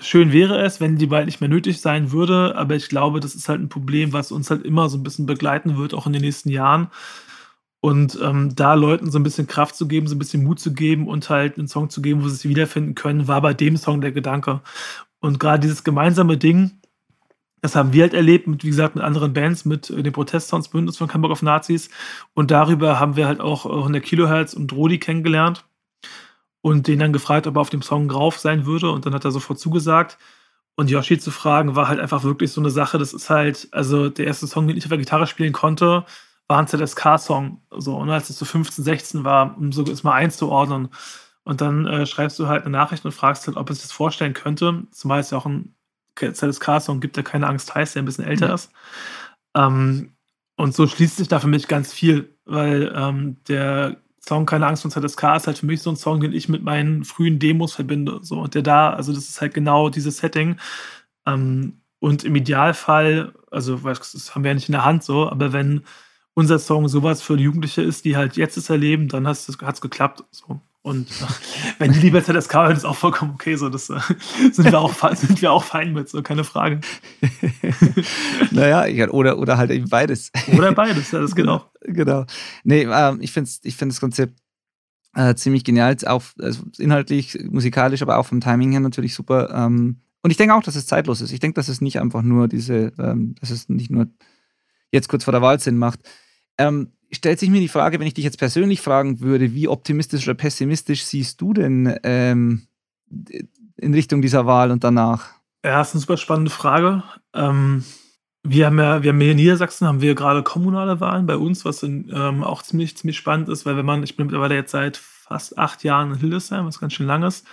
schön wäre es, wenn die bald nicht mehr nötig sein würde, aber ich glaube, das ist halt ein Problem, was uns halt immer so ein bisschen begleiten wird, auch in den nächsten Jahren. Und ähm, da Leuten so ein bisschen Kraft zu geben, so ein bisschen Mut zu geben und halt einen Song zu geben, wo sie sich wiederfinden können, war bei dem Song der Gedanke. Und gerade dieses gemeinsame Ding, das haben wir halt erlebt, mit, wie gesagt, mit anderen Bands, mit äh, dem Protestsounds-Bündnis von Hamburg auf Nazis. Und darüber haben wir halt auch 100 Kilohertz und Rodi kennengelernt und den dann gefragt, ob er auf dem Song drauf sein würde. Und dann hat er sofort zugesagt. Und Yoshi zu fragen, war halt einfach wirklich so eine Sache. Das ist halt, also der erste Song, den ich auf der Gitarre spielen konnte, war ein ZSK-Song. So, und als es so 15, 16 war, um so ist mal einzuordnen. Und dann äh, schreibst du halt eine Nachricht und fragst halt, ob es sich das vorstellen könnte. Zumal es ja auch ein ZSK-Song gibt, der keine Angst heißt, der ein bisschen älter mhm. ist. Ähm, und so schließt sich da für mich ganz viel, weil ähm, der Song Keine Angst von ZSK ist halt für mich so ein Song, den ich mit meinen frühen Demos verbinde. So, und der da, also das ist halt genau dieses Setting. Ähm, und im Idealfall, also das haben wir ja nicht in der Hand so, aber wenn unser Song sowas für Jugendliche ist, die halt jetzt es erleben, dann hat es geklappt. So. Und äh, wenn die lieber ZSK hören, ist auch vollkommen okay. So, das äh, sind, wir auch, sind wir auch fein mit, so keine Frage. naja, oder, oder halt eben beides. Oder beides, ja, das geht auch. Genau. Nee, ähm, ich finde ich find das Konzept äh, ziemlich genial, auch also inhaltlich, musikalisch, aber auch vom Timing her natürlich super. Ähm, und ich denke auch, dass es zeitlos ist. Ich denke, dass es nicht einfach nur diese, ähm, dass es nicht nur jetzt kurz vor der Wahl Sinn macht. Ähm, stellt sich mir die Frage, wenn ich dich jetzt persönlich fragen würde, wie optimistisch oder pessimistisch siehst du denn ähm, in Richtung dieser Wahl und danach? Ja, ist eine super spannende Frage. Ähm, wir haben ja, wir haben hier in Niedersachsen haben wir gerade kommunale Wahlen bei uns, was in, ähm, auch ziemlich, ziemlich spannend ist, weil wenn man, ich bin mittlerweile jetzt seit fast acht Jahren in Hildesheim, was ganz schön lang ist.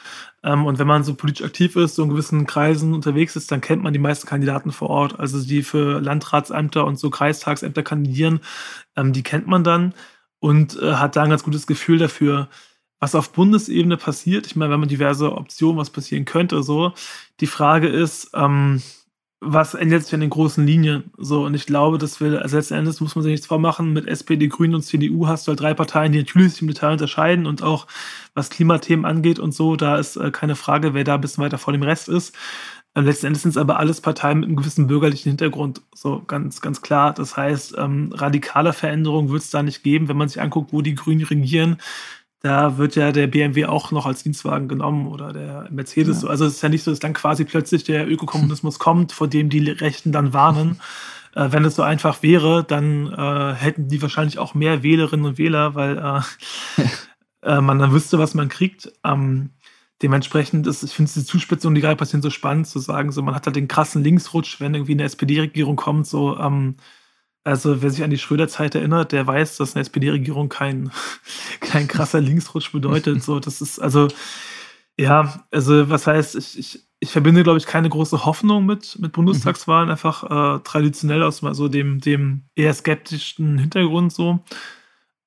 Ähm, und wenn man so politisch aktiv ist, so in gewissen Kreisen unterwegs ist, dann kennt man die meisten Kandidaten vor Ort. Also die für Landratsämter und so Kreistagsämter kandidieren, ähm, die kennt man dann und äh, hat da ein ganz gutes Gefühl dafür, was auf Bundesebene passiert. Ich meine, wenn man diverse Optionen, was passieren könnte, so. Die Frage ist, ähm, was ändert sich an den großen Linien? So, und ich glaube, dass wir, also letzten Endes muss man sich nichts vormachen, mit SPD, Grünen und CDU hast du halt drei Parteien, die natürlich sich im Detail unterscheiden und auch was Klimathemen angeht und so, da ist äh, keine Frage, wer da ein bisschen weiter vor dem Rest ist. Äh, letzten Endes sind es aber alles Parteien mit einem gewissen bürgerlichen Hintergrund, so ganz, ganz klar. Das heißt, ähm, radikale Veränderungen wird es da nicht geben, wenn man sich anguckt, wo die Grünen regieren da wird ja der BMW auch noch als Dienstwagen genommen oder der Mercedes. Ja. Also es ist ja nicht so, dass dann quasi plötzlich der Ökokommunismus kommt, vor dem die Rechten dann warnen. Äh, wenn es so einfach wäre, dann äh, hätten die wahrscheinlich auch mehr Wählerinnen und Wähler, weil äh, äh man dann wüsste, was man kriegt. Ähm, dementsprechend ist, ich finde diese Zuspitzung, die gerade passieren, so spannend zu sagen, so man hat halt den krassen Linksrutsch, wenn irgendwie eine SPD-Regierung kommt, so ähm, also, wer sich an die Schröder-Zeit erinnert, der weiß, dass eine SPD-Regierung kein, kein krasser Linksrutsch bedeutet. So, das ist, also, ja, also, was heißt, ich, ich, ich verbinde, glaube ich, keine große Hoffnung mit, mit Bundestagswahlen, mhm. einfach äh, traditionell aus so dem, dem eher skeptischen Hintergrund so.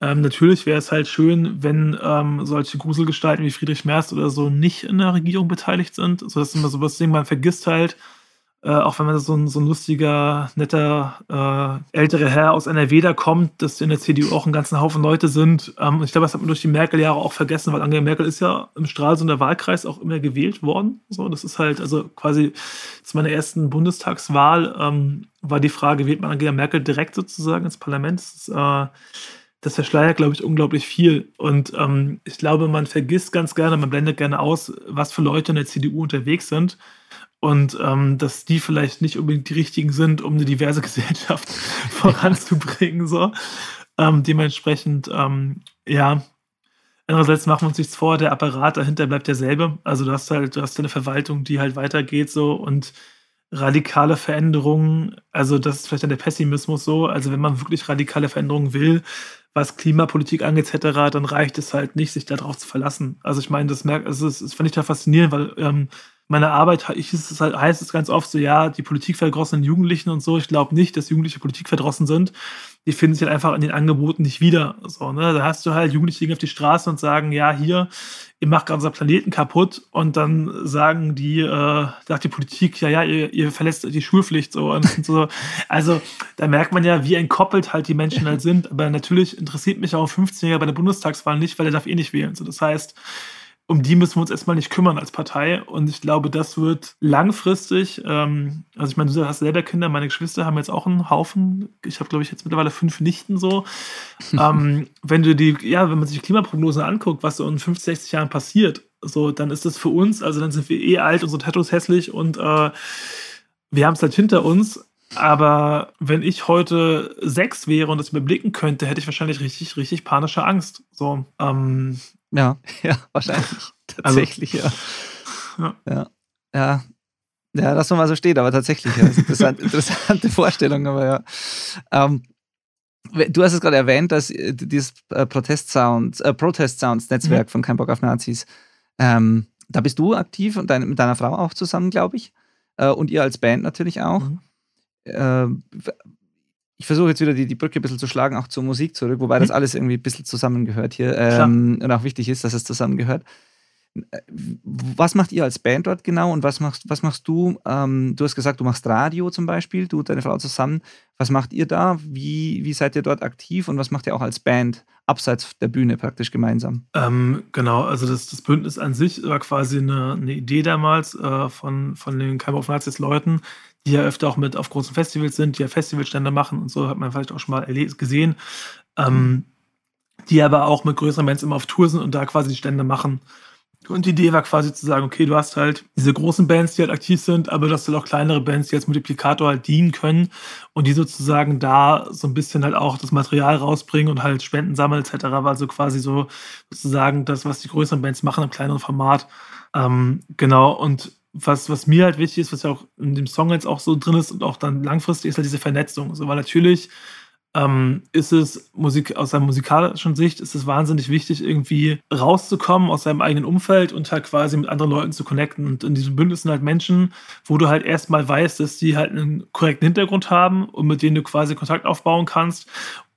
Ähm, natürlich wäre es halt schön, wenn ähm, solche Gruselgestalten wie Friedrich Merz oder so nicht in der Regierung beteiligt sind. So, das ist immer so was Ding, man vergisst halt, äh, auch wenn man so ein, so ein lustiger, netter, äh, älterer Herr aus NRW da kommt, dass in der CDU auch ein ganzen Haufen Leute sind. Ähm, ich glaube, das hat man durch die Merkel-Jahre auch vergessen, weil Angela Merkel ist ja im Stralsunder Wahlkreis auch immer gewählt worden. So, das ist halt, also quasi zu meiner ersten Bundestagswahl ähm, war die Frage, wählt man Angela Merkel direkt sozusagen ins Parlament? Das, äh, das verschleiert, glaube ich, unglaublich viel. Und ähm, ich glaube, man vergisst ganz gerne, man blendet gerne aus, was für Leute in der CDU unterwegs sind und ähm, dass die vielleicht nicht unbedingt die richtigen sind, um eine diverse Gesellschaft voranzubringen. So. Ähm, dementsprechend, ähm, ja, andererseits machen wir uns nichts vor, der Apparat dahinter bleibt derselbe. Also du hast halt, du hast eine Verwaltung, die halt weitergeht so und radikale Veränderungen, also das ist vielleicht dann der Pessimismus so, also wenn man wirklich radikale Veränderungen will, was Klimapolitik angeht, etc., dann reicht es halt nicht, sich darauf zu verlassen. Also ich meine, das merkt, also das, das fand ich da faszinierend, weil ähm, meine Arbeit ich, es halt, heißt es ganz oft so, ja, die politikverdrossenen Jugendlichen und so. Ich glaube nicht, dass Jugendliche politikverdrossen sind. Die finden sich halt einfach in den Angeboten nicht wieder. So, ne? Da hast du halt Jugendliche gehen auf die Straße und sagen, ja, hier, ihr macht gerade unser Planeten kaputt. Und dann sagen die, äh, sagt die Politik, ja, ja, ihr, ihr verlässt die Schulpflicht. So. Und so. Also da merkt man ja, wie entkoppelt halt die Menschen halt sind. Aber natürlich interessiert mich auch ein 15-Jähriger bei der Bundestagswahl nicht, weil er darf eh nicht wählen. So, das heißt, um die müssen wir uns erstmal nicht kümmern als Partei. Und ich glaube, das wird langfristig, ähm, also ich meine, du hast selber Kinder, meine Geschwister haben jetzt auch einen Haufen. Ich habe, glaube ich, jetzt mittlerweile fünf Nichten so. ähm, wenn du die, ja, wenn man sich die Klimaprognosen anguckt, was so in 50, 60 Jahren passiert, so, dann ist das für uns, also dann sind wir eh alt, unsere Tattoos hässlich und äh, wir haben es halt hinter uns. Aber wenn ich heute sechs wäre und das überblicken könnte, hätte ich wahrscheinlich richtig, richtig panische Angst. So, ähm, ja, ja, wahrscheinlich. Tatsächlich, also, ja. ja. Ja. Ja, das mal so steht, aber tatsächlich. Ja, interessant, interessante Vorstellung, aber ja. Ähm, du hast es gerade erwähnt, dass äh, dieses äh, Protest Sounds, äh, Protest Sounds Netzwerk mhm. von Kein Bock auf Nazis, ähm, da bist du aktiv und dein, mit deiner Frau auch zusammen, glaube ich. Äh, und ihr als Band natürlich auch. Mhm. Äh, ich versuche jetzt wieder die, die Brücke ein bisschen zu schlagen, auch zur Musik zurück, wobei das hm. alles irgendwie ein bisschen zusammengehört hier ähm, und auch wichtig ist, dass es zusammengehört. Äh, was macht ihr als Band dort genau und was machst, was machst du? Ähm, du hast gesagt, du machst Radio zum Beispiel, du und deine Frau zusammen. Was macht ihr da? Wie, wie seid ihr dort aktiv und was macht ihr auch als Band abseits der Bühne praktisch gemeinsam? Ähm, genau, also das, das Bündnis an sich war quasi eine, eine Idee damals äh, von, von den Keim of Nazis Leuten, die ja öfter auch mit auf großen Festivals sind, die ja Festivalstände machen und so, hat man vielleicht auch schon mal gesehen, ähm, die aber auch mit größeren Bands immer auf Tour sind und da quasi die Stände machen. Und die Idee war quasi zu sagen, okay, du hast halt diese großen Bands, die halt aktiv sind, aber du hast halt auch kleinere Bands, die als Multiplikator halt dienen können und die sozusagen da so ein bisschen halt auch das Material rausbringen und halt Spenden sammeln etc. Also quasi so sozusagen das, was die größeren Bands machen im kleineren Format. Ähm, genau, und was, was mir halt wichtig ist, was ja auch in dem Song jetzt auch so drin ist und auch dann langfristig ist halt diese Vernetzung. So, weil natürlich ähm, ist es Musik aus seiner musikalischen Sicht ist es wahnsinnig wichtig, irgendwie rauszukommen aus seinem eigenen Umfeld und halt quasi mit anderen Leuten zu connecten. Und in diesem Bündnis sind halt Menschen, wo du halt erstmal weißt, dass die halt einen korrekten Hintergrund haben und mit denen du quasi Kontakt aufbauen kannst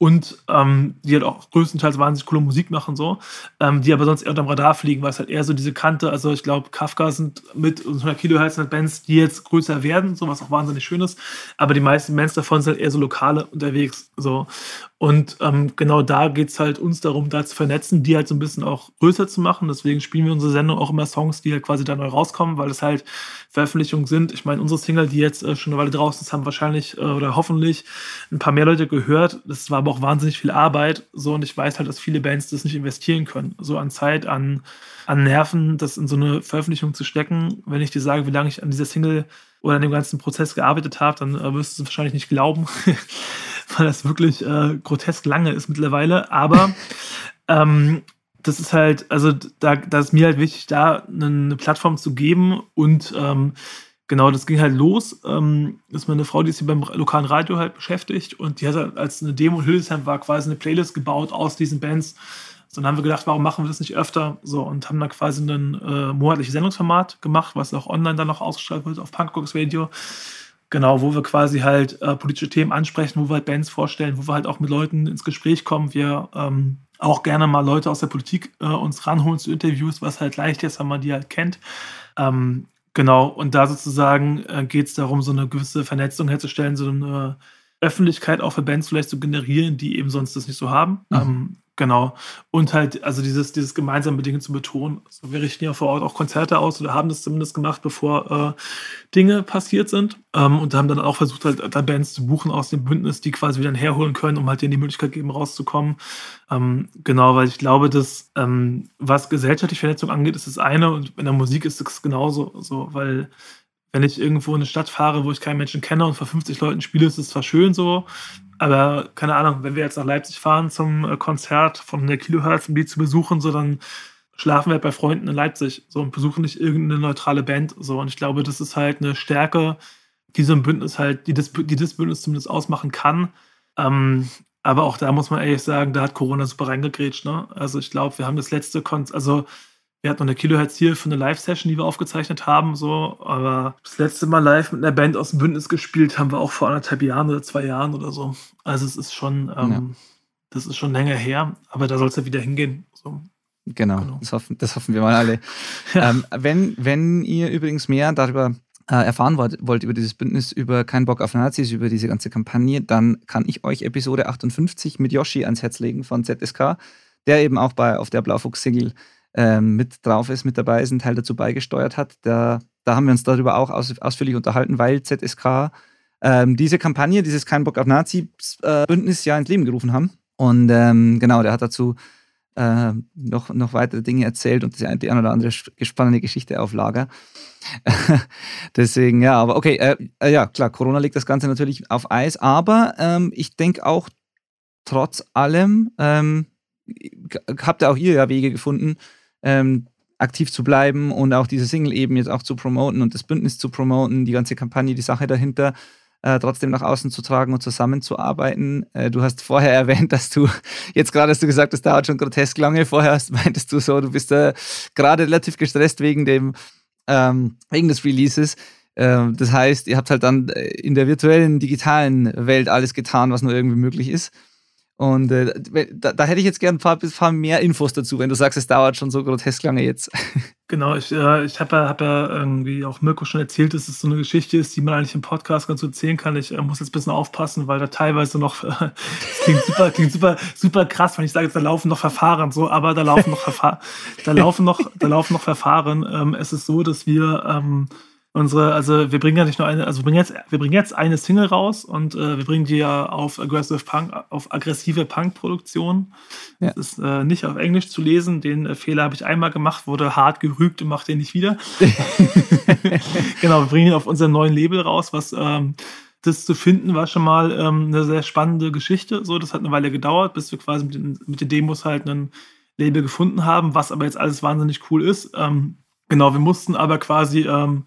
und ähm, die halt auch größtenteils wahnsinnig coole Musik machen, so, ähm, die aber sonst eher unterm Radar fliegen, weil es halt eher so diese Kante, also ich glaube, Kafka sind mit 100 Kilohertz halt Bands, die jetzt größer werden, so was auch wahnsinnig schön ist, aber die meisten Bands davon sind halt eher so lokale unterwegs, so. Und ähm, genau da geht es halt uns darum, da zu vernetzen, die halt so ein bisschen auch größer zu machen. Deswegen spielen wir unsere Sendung auch immer Songs, die halt quasi da neu rauskommen, weil es halt Veröffentlichungen sind. Ich meine, unsere Single, die jetzt äh, schon eine Weile draußen ist, haben wahrscheinlich äh, oder hoffentlich ein paar mehr Leute gehört. Das war aber auch wahnsinnig viel Arbeit. So, und ich weiß halt, dass viele Bands das nicht investieren können. So an Zeit, an, an Nerven, das in so eine Veröffentlichung zu stecken. Wenn ich dir sage, wie lange ich an dieser Single oder an dem ganzen Prozess gearbeitet habe, dann äh, wirst du es wahrscheinlich nicht glauben. weil das wirklich äh, grotesk lange ist mittlerweile. Aber ähm, das ist halt, also da, da ist mir halt wichtig, da eine, Plattform zu geben und ähm, genau, das ging halt los. Ähm, das ist meine Frau, die ist hier beim lokalen Radio halt beschäftigt und die hat halt als eine Demo in Hildesheim war quasi eine Playlist gebaut aus diesen Bands. So, dann haben wir gedacht, warum machen wir das nicht öfter? So, und haben dann quasi ein äh, monatliches Sendungsformat gemacht, was auch online dann noch ausgestrahlt wird auf Punkbox Radio. Genau, wo wir quasi halt äh, politische Themen ansprechen, wo wir halt Bands vorstellen, wo wir halt auch mit Leuten ins Gespräch kommen. Wir ähm, auch gerne mal Leute aus der Politik äh, uns ranholen zu Interviews, was halt leicht ist, wenn man die halt kennt. Ähm, genau, und da sozusagen äh, geht es darum, so eine gewisse Vernetzung herzustellen, so eine Öffentlichkeit auch für Bands vielleicht zu generieren, die eben sonst das nicht so haben. Mhm. Ähm, Genau. Und halt, also dieses, dieses gemeinsame Dinge zu betonen. Also wir richten ja vor Ort auch Konzerte aus oder haben das zumindest gemacht, bevor äh, Dinge passiert sind. Ähm, und haben dann auch versucht, halt da Bands zu buchen aus dem Bündnis, die quasi wieder herholen können, um halt denen die Möglichkeit geben, rauszukommen. Ähm, genau, weil ich glaube, dass ähm, was gesellschaftliche Vernetzung angeht, ist das eine und in der Musik ist es genauso, so, weil wenn ich irgendwo in eine Stadt fahre, wo ich keinen Menschen kenne und vor 50 Leuten spiele, ist es zwar schön so, aber keine Ahnung, wenn wir jetzt nach Leipzig fahren zum äh, Konzert von der Kilohertz, um die zu besuchen, so dann schlafen wir bei Freunden in Leipzig so und besuchen nicht irgendeine neutrale Band so und ich glaube, das ist halt eine Stärke die so ein Bündnis halt, die das, die das Bündnis zumindest ausmachen kann. Ähm, aber auch da muss man ehrlich sagen, da hat Corona super reingegrätscht. Ne? Also ich glaube, wir haben das letzte, Kon also wir hatten noch eine Kilohertz hier für eine Live-Session, die wir aufgezeichnet haben, so, aber das letzte Mal live mit einer Band aus dem Bündnis gespielt haben wir auch vor anderthalb Jahren oder zwei Jahren oder so. Also es ist schon, ähm, ja. das ist schon länger her, aber da soll es ja wieder hingehen. So. Genau, genau. Das, hoffen, das hoffen wir mal alle. ja. ähm, wenn, wenn ihr übrigens mehr darüber äh, erfahren wollt, wollt über dieses Bündnis, über Kein Bock auf Nazis, über diese ganze Kampagne, dann kann ich euch Episode 58 mit Yoshi ans Herz legen von ZSK, der eben auch bei, auf der Blaufuchs-Single ähm, mit drauf ist, mit dabei ist, einen Teil dazu beigesteuert hat. Da, da haben wir uns darüber auch aus, ausführlich unterhalten, weil ZSK ähm, diese Kampagne, dieses Kein Bock auf Nazi-Bündnis äh, ja ins Leben gerufen haben. Und ähm, genau, der hat dazu äh, noch, noch weitere Dinge erzählt und die eine oder andere spannende Geschichte auf Lager. Deswegen, ja, aber okay, äh, äh, ja, klar, Corona legt das Ganze natürlich auf Eis, aber ähm, ich denke auch trotz allem ähm, habt ihr auch ihr ja Wege gefunden, ähm, aktiv zu bleiben und auch diese Single eben jetzt auch zu promoten und das Bündnis zu promoten, die ganze Kampagne, die Sache dahinter äh, trotzdem nach außen zu tragen und zusammenzuarbeiten. Äh, du hast vorher erwähnt, dass du, jetzt gerade hast du gesagt, das dauert schon grotesk lange. Vorher hast, meintest du so, du bist äh, gerade relativ gestresst wegen dem, ähm, wegen des Releases. Ähm, das heißt, ihr habt halt dann äh, in der virtuellen, digitalen Welt alles getan, was nur irgendwie möglich ist. Und äh, da, da, hätte ich jetzt gerne ein paar, paar, mehr Infos dazu, wenn du sagst, es dauert schon so grotesk lange jetzt. Genau, ich, äh, ich habe ja, hab ja irgendwie auch Mirko schon erzählt, dass es so eine Geschichte ist, die man eigentlich im Podcast ganz gut erzählen kann. Ich äh, muss jetzt ein bisschen aufpassen, weil da teilweise noch, das klingt super, klingt super, super krass, wenn ich sage, da laufen noch Verfahren, so, aber da laufen noch Verfahren, da laufen noch, da laufen noch Verfahren. Ähm, es ist so, dass wir ähm, unsere, also wir bringen ja nicht nur eine, also wir bringen jetzt, wir bringen jetzt eine Single raus und äh, wir bringen die ja auf Aggressive Punk, auf aggressive Punk-Produktion. Ja. Das ist äh, nicht auf Englisch zu lesen. Den äh, Fehler habe ich einmal gemacht, wurde hart gerügt und mache den nicht wieder. genau, wir bringen ihn auf unserem neuen Label raus, was ähm, das zu finden war schon mal ähm, eine sehr spannende Geschichte. So, das hat eine Weile gedauert, bis wir quasi mit den, mit den Demos halt ein Label gefunden haben, was aber jetzt alles wahnsinnig cool ist. Ähm, genau, wir mussten aber quasi ähm,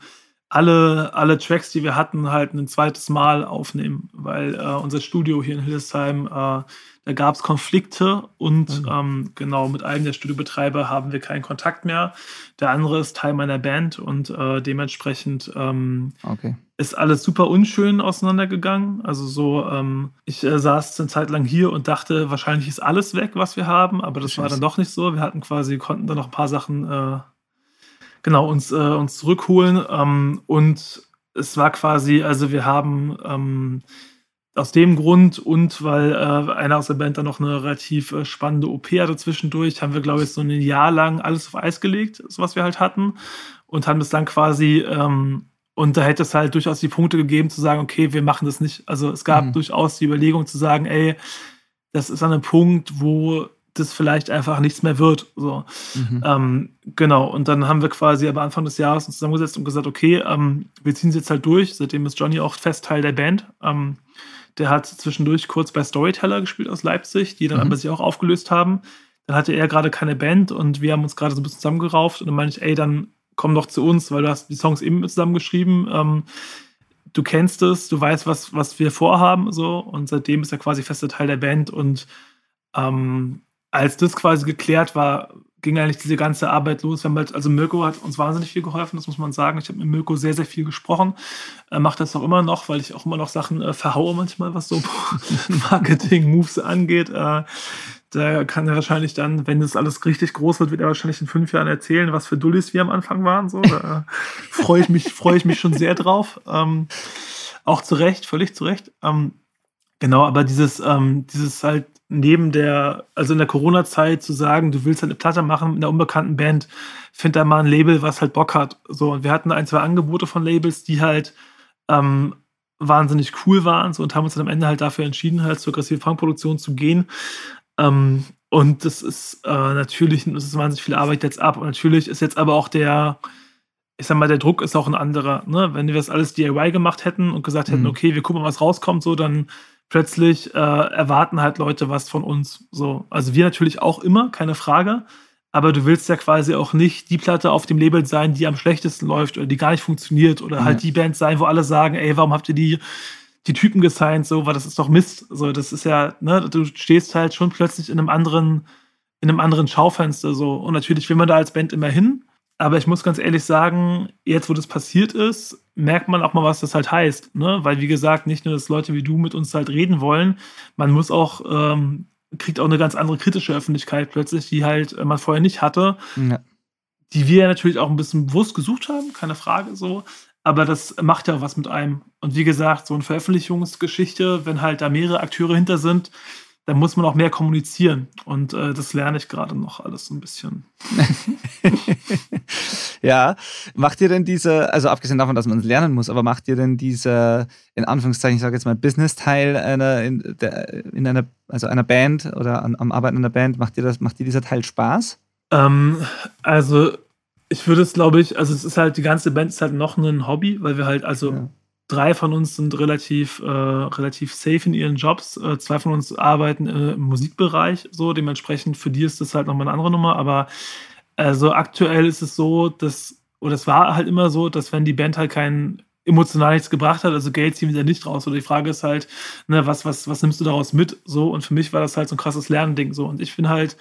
alle, alle Tracks, die wir hatten, halt ein zweites Mal aufnehmen, weil äh, unser Studio hier in Hildesheim, äh, da gab es Konflikte und mhm. ähm, genau mit einem der Studiobetreiber haben wir keinen Kontakt mehr. Der andere ist Teil meiner Band und äh, dementsprechend ähm, okay. ist alles super unschön auseinandergegangen. Also so, ähm, ich äh, saß eine Zeit lang hier und dachte, wahrscheinlich ist alles weg, was wir haben, aber das Scheiße. war dann doch nicht so. Wir hatten quasi, konnten dann noch ein paar Sachen äh, genau uns, äh, uns zurückholen. Ähm, und es war quasi, also wir haben ähm, aus dem Grund und weil äh, einer aus der Band dann noch eine relativ äh, spannende OP hatte zwischendurch, haben wir, glaube ich, so ein Jahr lang alles auf Eis gelegt, so was wir halt hatten. Und haben es dann quasi, ähm, und da hätte es halt durchaus die Punkte gegeben, zu sagen, okay, wir machen das nicht. Also es gab mhm. durchaus die Überlegung zu sagen, ey, das ist an einem Punkt, wo das vielleicht einfach nichts mehr wird. So. Mhm. Ähm, genau, und dann haben wir quasi aber Anfang des Jahres uns zusammengesetzt und gesagt, okay, ähm, wir ziehen es jetzt halt durch. Seitdem ist Johnny auch fest Teil der Band. Ähm, der hat zwischendurch kurz bei Storyteller gespielt aus Leipzig, die dann mhm. aber sich auch aufgelöst haben. Dann hatte er gerade keine Band und wir haben uns gerade so ein bisschen zusammengerauft und dann meine ich, ey, dann komm doch zu uns, weil du hast die Songs eben zusammengeschrieben. Ähm, du kennst es, du weißt, was, was wir vorhaben, so und seitdem ist er quasi fester Teil der Band und ähm, als das quasi geklärt war, ging eigentlich diese ganze Arbeit los. Wir haben halt, also Mirko hat uns wahnsinnig viel geholfen, das muss man sagen. Ich habe mit Mirko sehr, sehr viel gesprochen. Er macht das auch immer noch, weil ich auch immer noch Sachen äh, verhaue manchmal, was so Marketing-Moves angeht. Äh, da kann er wahrscheinlich dann, wenn das alles richtig groß wird, wird er wahrscheinlich in fünf Jahren erzählen, was für Dullis wir am Anfang waren. So, da freue ich mich, ich mich schon sehr drauf. Ähm, auch zu Recht, völlig zu Recht. Ähm, genau, aber dieses, ähm, dieses halt neben der, also in der Corona-Zeit zu sagen, du willst halt eine Platte machen mit einer unbekannten Band, find da mal ein Label, was halt Bock hat. So, und wir hatten ein, zwei Angebote von Labels, die halt ähm, wahnsinnig cool waren so, und haben uns dann am Ende halt dafür entschieden, halt zur aggressiven Funkproduktion zu gehen. Ähm, und das ist äh, natürlich, das ist wahnsinnig viel Arbeit jetzt ab. Und natürlich ist jetzt aber auch der, ich sag mal, der Druck ist auch ein anderer. Ne? Wenn wir das alles DIY gemacht hätten und gesagt hätten, mhm. okay, wir gucken mal, was rauskommt, so, dann plötzlich äh, erwarten halt Leute was von uns. So, also wir natürlich auch immer, keine Frage. aber du willst ja quasi auch nicht die Platte auf dem Label sein, die am schlechtesten läuft oder die gar nicht funktioniert oder halt die Band sein, wo alle sagen, ey, warum habt ihr die, die Typen gesigned, so, weil das ist doch Mist. So, das ist ja, ne, du stehst halt schon plötzlich in einem anderen, in einem anderen Schaufenster, so. Und natürlich will man da als Band immer hin. Aber ich muss ganz ehrlich sagen, jetzt, wo das passiert ist, merkt man auch mal, was das halt heißt. Ne? Weil, wie gesagt, nicht nur, dass Leute wie du mit uns halt reden wollen, man muss auch ähm, kriegt auch eine ganz andere kritische Öffentlichkeit plötzlich, die halt äh, man vorher nicht hatte. Ja. Die wir natürlich auch ein bisschen bewusst gesucht haben, keine Frage so. Aber das macht ja was mit einem. Und wie gesagt, so eine Veröffentlichungsgeschichte, wenn halt da mehrere Akteure hinter sind, dann muss man auch mehr kommunizieren. Und äh, das lerne ich gerade noch alles so ein bisschen. ja, macht ihr denn diese, also abgesehen davon, dass man es lernen muss, aber macht ihr denn diese, in Anführungszeichen, ich sage jetzt mal, Business-Teil einer, in, der, in einer, also einer Band oder an, am Arbeiten einer Band, macht dir das, macht dir dieser Teil Spaß? Ähm, also ich würde es, glaube ich, also es ist halt, die ganze Band ist halt noch ein Hobby, weil wir halt, also ja drei von uns sind relativ, äh, relativ safe in ihren Jobs. Äh, zwei von uns arbeiten äh, im Musikbereich, so dementsprechend für die ist das halt nochmal eine andere Nummer. Aber also aktuell ist es so, dass, oder es war halt immer so, dass wenn die Band halt keinen emotional nichts gebracht hat, also Geld ziehen wir nicht raus. Oder die Frage ist halt, ne, was, was, was nimmst du daraus mit? So, und für mich war das halt so ein krasses Lernding. So, und ich bin halt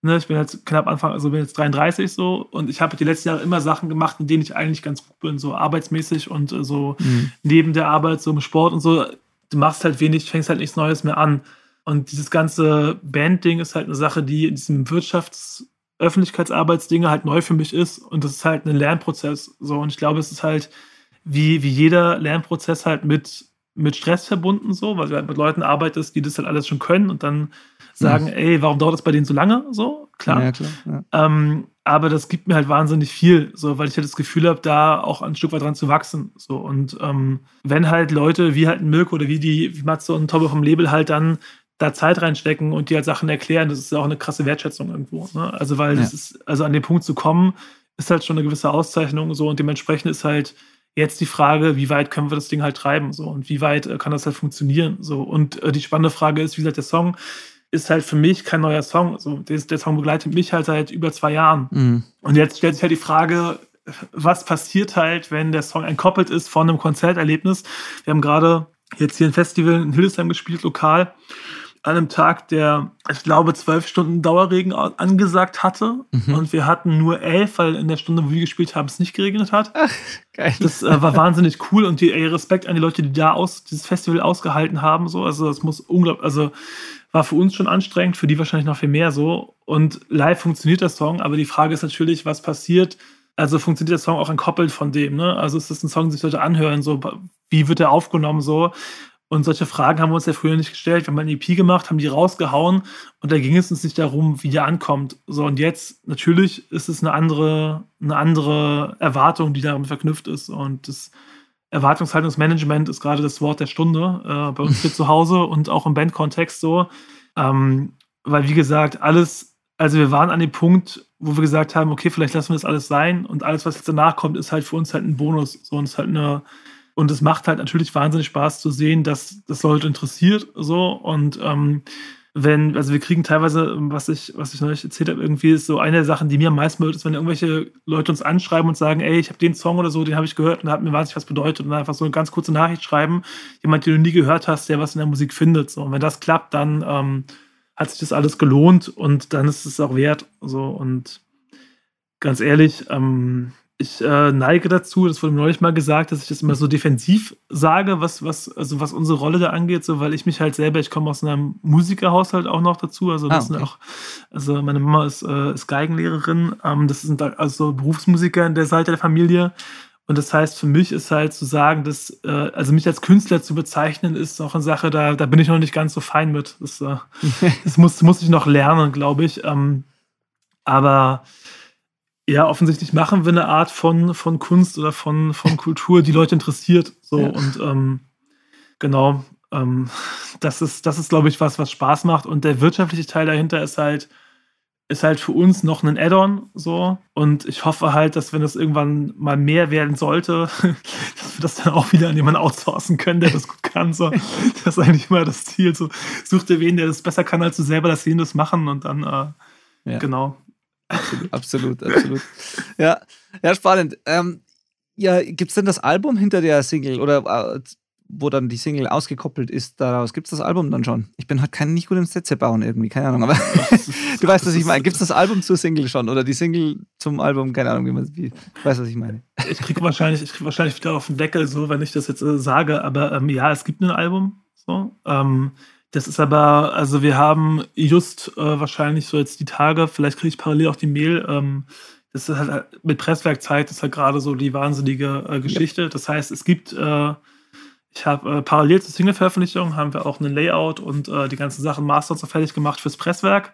Ne, ich bin jetzt knapp Anfang, also bin jetzt 33 so und ich habe die letzten Jahre immer Sachen gemacht, in denen ich eigentlich ganz gut bin, so arbeitsmäßig und äh, so mhm. neben der Arbeit, so im Sport und so. Du machst halt wenig, fängst halt nichts Neues mehr an. Und dieses ganze Band-Ding ist halt eine Sache, die in diesem Wirtschafts-, Öffentlichkeitsarbeitsdinge halt neu für mich ist und das ist halt ein Lernprozess. So und ich glaube, es ist halt wie, wie jeder Lernprozess halt mit, mit Stress verbunden, so, weil du halt mit Leuten arbeitest, die das halt alles schon können und dann sagen, mhm. ey, warum dauert das bei denen so lange? So, klar. Ja, klar ja. Ähm, aber das gibt mir halt wahnsinnig viel, so, weil ich halt das Gefühl habe, da auch ein Stück weit dran zu wachsen. So. Und ähm, wenn halt Leute wie halt ein Mirko oder wie die, wie Matze und Tobbe vom Label halt dann da Zeit reinstecken und die halt Sachen erklären, das ist ja auch eine krasse Wertschätzung irgendwo. Ne? Also, weil ja. das ist, also an den Punkt zu kommen, ist halt schon eine gewisse Auszeichnung so und dementsprechend ist halt jetzt die Frage, wie weit können wir das Ding halt treiben so und wie weit äh, kann das halt funktionieren so und äh, die spannende Frage ist, wie gesagt, der Song ist halt für mich kein neuer Song. So, der, der Song begleitet mich halt seit über zwei Jahren. Mhm. Und jetzt stellt sich halt die Frage, was passiert halt, wenn der Song entkoppelt ist von einem Konzerterlebnis. Wir haben gerade jetzt hier ein Festival in Hildesheim gespielt, lokal, an einem Tag, der, ich glaube, zwölf Stunden Dauerregen angesagt hatte. Mhm. Und wir hatten nur elf, weil in der Stunde, wo wir gespielt haben, es nicht geregnet hat. Ach, geil. Das äh, war wahnsinnig cool und die, ey, Respekt an die Leute, die da aus, dieses Festival ausgehalten haben. So. Also, das muss unglaublich, also war für uns schon anstrengend, für die wahrscheinlich noch viel mehr so. Und live funktioniert der Song, aber die Frage ist natürlich, was passiert. Also funktioniert der Song auch entkoppelt von dem, ne? Also ist das ein Song, den sich Leute anhören, so, wie wird der aufgenommen, so? Und solche Fragen haben wir uns ja früher nicht gestellt. Wir haben eine EP gemacht, haben die rausgehauen und da ging es uns nicht darum, wie der ankommt. So, und jetzt, natürlich ist es eine andere, eine andere Erwartung, die damit verknüpft ist. Und das Erwartungshaltungsmanagement ist gerade das Wort der Stunde äh, bei uns hier zu Hause und auch im Bandkontext so. Ähm, weil, wie gesagt, alles, also wir waren an dem Punkt, wo wir gesagt haben, okay, vielleicht lassen wir das alles sein und alles, was jetzt danach kommt, ist halt für uns halt ein Bonus. So, und es halt eine, und es macht halt natürlich wahnsinnig Spaß zu sehen, dass das Leute interessiert. So, und ähm, wenn, also wir kriegen teilweise, was ich, was ich neulich erzählt habe, irgendwie ist so eine der Sachen, die mir am meisten bedeutet, ist, wenn irgendwelche Leute uns anschreiben und sagen, ey, ich habe den Song oder so, den habe ich gehört und hat mir wahnsinnig was bedeutet und einfach so eine ganz kurze Nachricht schreiben, jemand, den du nie gehört hast, der was in der Musik findet. So. Und wenn das klappt, dann ähm, hat sich das alles gelohnt und dann ist es auch wert. So und ganz ehrlich, ähm, ich äh, neige dazu, das wurde mir neulich mal gesagt, dass ich das immer so defensiv sage, was, was, also was unsere Rolle da angeht, so weil ich mich halt selber, ich komme aus einem Musikerhaushalt auch noch dazu. Also das ah, okay. sind auch, also meine Mama ist, äh, ist Geigenlehrerin, ähm, das sind also Berufsmusiker in der Seite der Familie. Und das heißt, für mich ist halt zu sagen, dass, äh, also mich als Künstler zu bezeichnen, ist auch eine Sache, da, da bin ich noch nicht ganz so fein mit. Das, äh, das muss, muss ich noch lernen, glaube ich. Ähm, aber ja, offensichtlich machen wir eine Art von, von Kunst oder von, von Kultur, die Leute interessiert. So ja. und ähm, genau, ähm, das ist, das ist, glaube ich, was, was Spaß macht. Und der wirtschaftliche Teil dahinter ist halt, ist halt für uns noch ein Add-on so. Und ich hoffe halt, dass wenn das irgendwann mal mehr werden sollte, dass wir das dann auch wieder an jemanden outsourcen können, der das gut kann. So. Das ist eigentlich immer das Ziel. So, such dir wen, der das besser kann als du selber, dass sie ihn das machen und dann, äh, ja. genau. Absolut, absolut, absolut. Ja, ja spannend. Ähm, ja, gibt es denn das Album hinter der Single oder äh, wo dann die Single ausgekoppelt ist daraus? Gibt es das Album dann schon? Ich bin halt kein nicht gut im Sätze bauen irgendwie, keine Ahnung, aber du weißt, was ich meine. Gibt es das Album zur Single schon oder die Single zum Album? Keine Ahnung, wie man wie, weißt, was ich meine. Ich kriege wahrscheinlich, krieg wahrscheinlich wieder auf den Deckel, so, wenn ich das jetzt äh, sage, aber ähm, ja, es gibt ein Album. So. Ähm, das ist aber, also wir haben just äh, wahrscheinlich so jetzt die Tage, vielleicht kriege ich parallel auch die Mail, ähm, das ist halt mit Presswerkzeit, das ist halt gerade so die wahnsinnige äh, Geschichte. Ja. Das heißt, es gibt, äh, ich habe äh, parallel zur Single-Veröffentlichung haben wir auch ein Layout und äh, die ganzen Sachen Master und so fertig gemacht fürs Presswerk.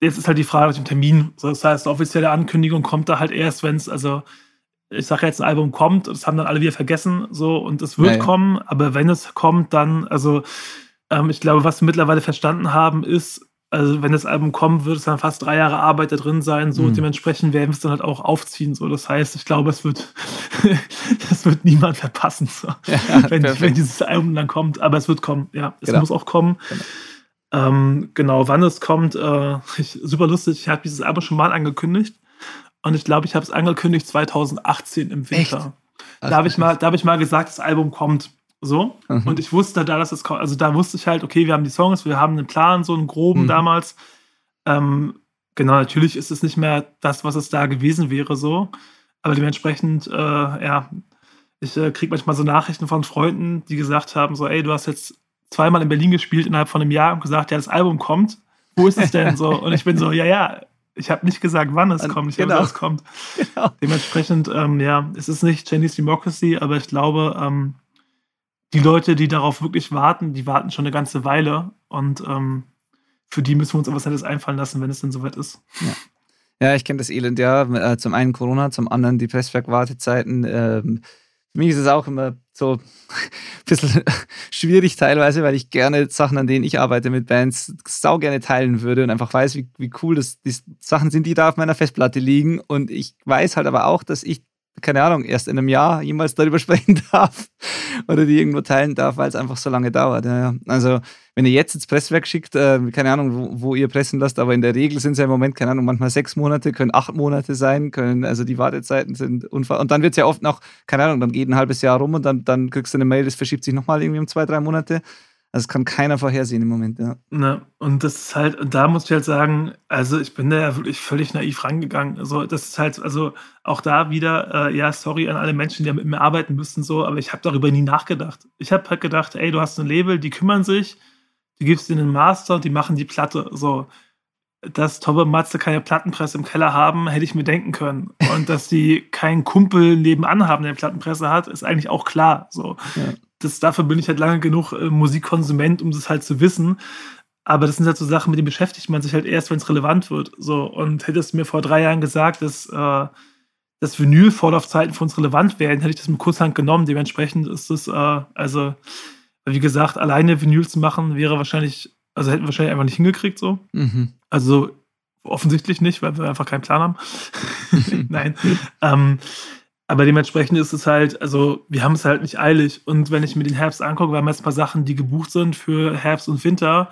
Jetzt ist halt die Frage nach dem Termin. So, das heißt, offizielle Ankündigung kommt da halt erst, wenn es, also ich sage jetzt, ein Album kommt, das haben dann alle wieder vergessen, so und es wird naja. kommen, aber wenn es kommt, dann, also ähm, ich glaube, was wir mittlerweile verstanden haben, ist, also wenn das Album kommt, wird es dann fast drei Jahre Arbeit da drin sein. So mhm. dementsprechend werden wir es dann halt auch aufziehen. So, das heißt, ich glaube, es wird, das wird niemand verpassen, so, ja, wenn, wenn, dieses Album dann kommt. Aber es wird kommen. Ja, es genau. muss auch kommen. Genau. Ähm, genau, wann es kommt, äh, ich, super lustig. Ich habe dieses Album schon mal angekündigt und ich glaube, ich habe es angekündigt 2018 im Winter. Ach, da habe ich mal, da habe ich mal gesagt, das Album kommt. So. Mhm. Und ich wusste da, dass es kommt. Also da wusste ich halt, okay, wir haben die Songs, wir haben einen Plan, so einen groben mhm. damals. Ähm, genau, natürlich ist es nicht mehr das, was es da gewesen wäre, so. Aber dementsprechend, äh, ja, ich äh, kriege manchmal so Nachrichten von Freunden, die gesagt haben: so, ey, du hast jetzt zweimal in Berlin gespielt innerhalb von einem Jahr und gesagt, ja, das Album kommt. Wo ist es denn so? Und ich bin so, ja, ja, ich habe nicht gesagt, wann es kommt, ich genau. habe es kommt. Genau. Dementsprechend, ähm, ja, es ist nicht Chinese Democracy, aber ich glaube, ähm, die Leute, die darauf wirklich warten, die warten schon eine ganze Weile und ähm, für die müssen wir uns etwas Nettes einfallen lassen, wenn es denn soweit ist. Ja. Ja, ich kenne das Elend ja. Äh, zum einen Corona, zum anderen die Presswerk-Wartezeiten. Ähm, für mich ist es auch immer so ein bisschen schwierig teilweise, weil ich gerne Sachen, an denen ich arbeite mit Bands, sau gerne teilen würde und einfach weiß, wie, wie cool das die Sachen sind, die da auf meiner Festplatte liegen. Und ich weiß halt aber auch, dass ich keine Ahnung, erst in einem Jahr jemals darüber sprechen darf oder die irgendwo teilen darf, weil es einfach so lange dauert. Ja, ja. Also, wenn ihr jetzt ins Presswerk schickt, äh, keine Ahnung, wo, wo, ihr pressen lasst, aber in der Regel sind es ja im Moment, keine Ahnung, manchmal sechs Monate, können acht Monate sein, können, also die Wartezeiten sind unfassbar. Und dann wird es ja oft noch, keine Ahnung, dann geht ein halbes Jahr rum und dann, dann kriegst du eine Mail, das verschiebt sich nochmal irgendwie um zwei, drei Monate. Also das kann keiner vorhersehen im Moment, ja. Ne, und das ist halt, und da muss ich halt sagen, also ich bin da ja wirklich völlig naiv rangegangen. Also das ist halt, also auch da wieder, äh, ja, sorry an alle Menschen, die mit mir arbeiten müssen, so, aber ich habe darüber nie nachgedacht. Ich habe halt gedacht, ey, du hast ein Label, die kümmern sich, du gibst ihnen einen Master und die machen die Platte. So, dass Tobbe Matze keine Plattenpresse im Keller haben, hätte ich mir denken können. Und dass die keinen Kumpel nebenan haben, der eine Plattenpresse hat, ist eigentlich auch klar. So. Ja das, dafür bin ich halt lange genug äh, Musikkonsument, um das halt zu wissen. Aber das sind halt so Sachen, mit denen beschäftigt man sich halt erst, wenn es relevant wird. So, und hättest du mir vor drei Jahren gesagt, dass, äh, dass Vinyl-Vorlaufzeiten für uns relevant wären, hätte ich das mit Kurshand genommen. Dementsprechend ist das, äh, also, wie gesagt, alleine Vinyl zu machen, wäre wahrscheinlich, also hätten wir wahrscheinlich einfach nicht hingekriegt, so. Mhm. Also offensichtlich nicht, weil wir einfach keinen Plan haben. Nein. ähm, aber dementsprechend ist es halt, also wir haben es halt nicht eilig. Und wenn ich mir den Herbst angucke, wir haben jetzt ein paar Sachen, die gebucht sind für Herbst und Winter,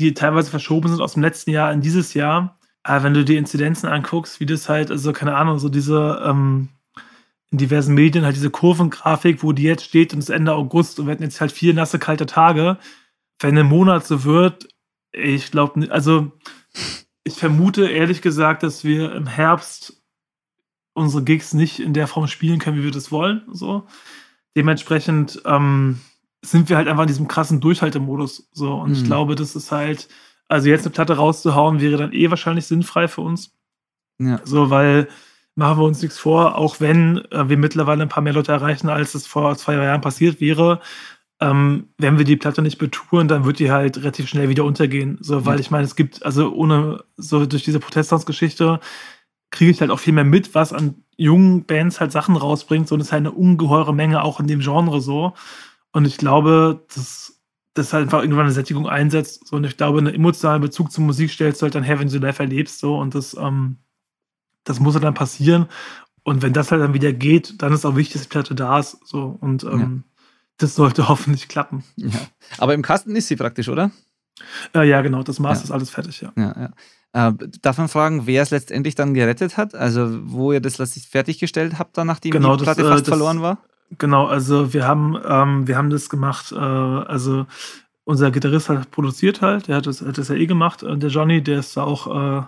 die teilweise verschoben sind aus dem letzten Jahr in dieses Jahr. Aber wenn du die Inzidenzen anguckst, wie das halt, also keine Ahnung, so diese ähm, in diversen Medien halt diese Kurvengrafik, wo die jetzt steht und es Ende August und wir hatten jetzt halt vier nasse, kalte Tage. Wenn ein Monat so wird, ich glaube, also ich vermute ehrlich gesagt, dass wir im Herbst unsere Gigs nicht in der Form spielen können, wie wir das wollen. So. Dementsprechend ähm, sind wir halt einfach in diesem krassen Durchhaltemodus. So. Und mhm. ich glaube, das ist halt, also jetzt eine Platte rauszuhauen, wäre dann eh wahrscheinlich sinnfrei für uns. Ja. So, weil machen wir uns nichts vor, auch wenn äh, wir mittlerweile ein paar mehr Leute erreichen, als es vor zwei Jahren passiert wäre. Ähm, wenn wir die Platte nicht betouren, dann wird die halt relativ schnell wieder untergehen. So, weil ich meine, es gibt, also ohne, so durch diese Protesthaus-Geschichte, kriege ich halt auch viel mehr mit, was an jungen Bands halt Sachen rausbringt. So, und es ist halt eine ungeheure Menge auch in dem Genre so. Und ich glaube, dass das halt einfach irgendwann eine Sättigung einsetzt. So, und ich glaube, einen emotionalen Bezug zur Musik stellst du halt dann her, wenn du live erlebst. So, und das, ähm, das muss halt dann passieren. Und wenn das halt dann wieder geht, dann ist auch wichtig, dass die Platte da ist. So, und ähm, ja. das sollte hoffentlich klappen. Ja. Aber im Kasten ist sie praktisch, oder? Äh, ja, genau, das Master ja. ist alles fertig, ja. ja, ja. Äh, darf man fragen, wer es letztendlich dann gerettet hat? Also, wo ihr das letztlich fertiggestellt habt, dann, nachdem genau, die Platte das, fast das, verloren war? Genau, also wir haben, ähm, wir haben das gemacht, äh, also unser Gitarrist hat produziert halt, der hat das, hat das ja eh gemacht. Und der Johnny, der ist auch äh,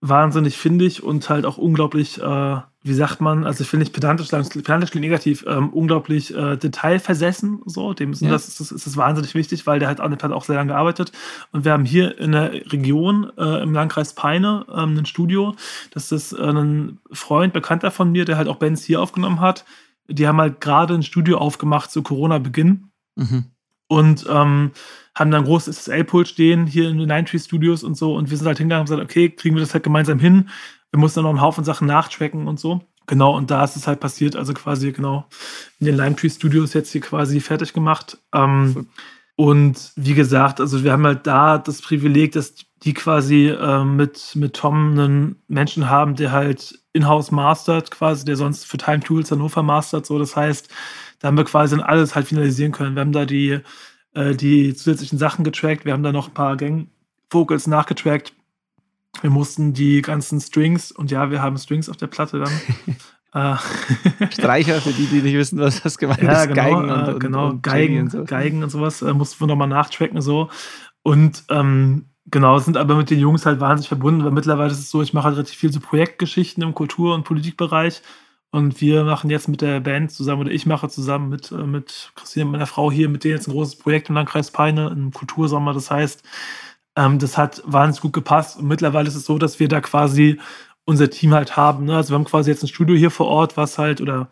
wahnsinnig findig und halt auch unglaublich, äh, wie sagt man, also ich finde nicht pedantisch, pedantisch negativ, ähm, unglaublich äh, detailversessen. So, dem ist, ja. das, ist, ist das wahnsinnig wichtig, weil der hat an der Platte auch sehr lange gearbeitet. Und wir haben hier in der Region, äh, im Landkreis Peine, ähm, ein Studio. Das ist äh, ein Freund, Bekannter von mir, der halt auch Bands hier aufgenommen hat. Die haben halt gerade ein Studio aufgemacht zu Corona-Beginn. Mhm und ähm, haben dann ein großes SSL-Pult stehen hier in den Nine Tree Studios und so. Und wir sind halt hingegangen und gesagt, okay, kriegen wir das halt gemeinsam hin. Wir mussten dann noch einen Haufen Sachen nachtracken und so. Genau, und da ist es halt passiert, also quasi genau in den Lime Tree Studios jetzt hier quasi fertig gemacht. Ähm, und wie gesagt, also wir haben halt da das Privileg, dass die quasi äh, mit, mit Tom einen Menschen haben, der halt in-house mastert, quasi, der sonst für Time Tools Hannover mastert. So, das heißt, da haben wir quasi dann alles halt finalisieren können. Wir haben da die, äh, die zusätzlichen Sachen getrackt, wir haben da noch ein paar Gang-Vocals nachgetrackt. Wir mussten die ganzen Strings, und ja, wir haben Strings auf der Platte dann. Äh, Streicher, für die, die nicht wissen, was das gemeint ja, ist. Genau, Geigen und, äh, genau, und Geigen, und so. Geigen und sowas äh, mussten wir nochmal nachtracken so. Und ähm, genau, sind aber mit den Jungs halt wahnsinnig verbunden, weil mittlerweile ist es so, ich mache halt relativ viel so Projektgeschichten im Kultur- und Politikbereich. Und wir machen jetzt mit der Band zusammen, oder ich mache zusammen mit, äh, mit Christine, meiner Frau hier, mit denen jetzt ein großes Projekt im Landkreis Peine, im Kultursommer. Das heißt, ähm, das hat wahnsinnig gut gepasst. Und mittlerweile ist es so, dass wir da quasi unser Team halt haben. Ne? Also wir haben quasi jetzt ein Studio hier vor Ort, was halt, oder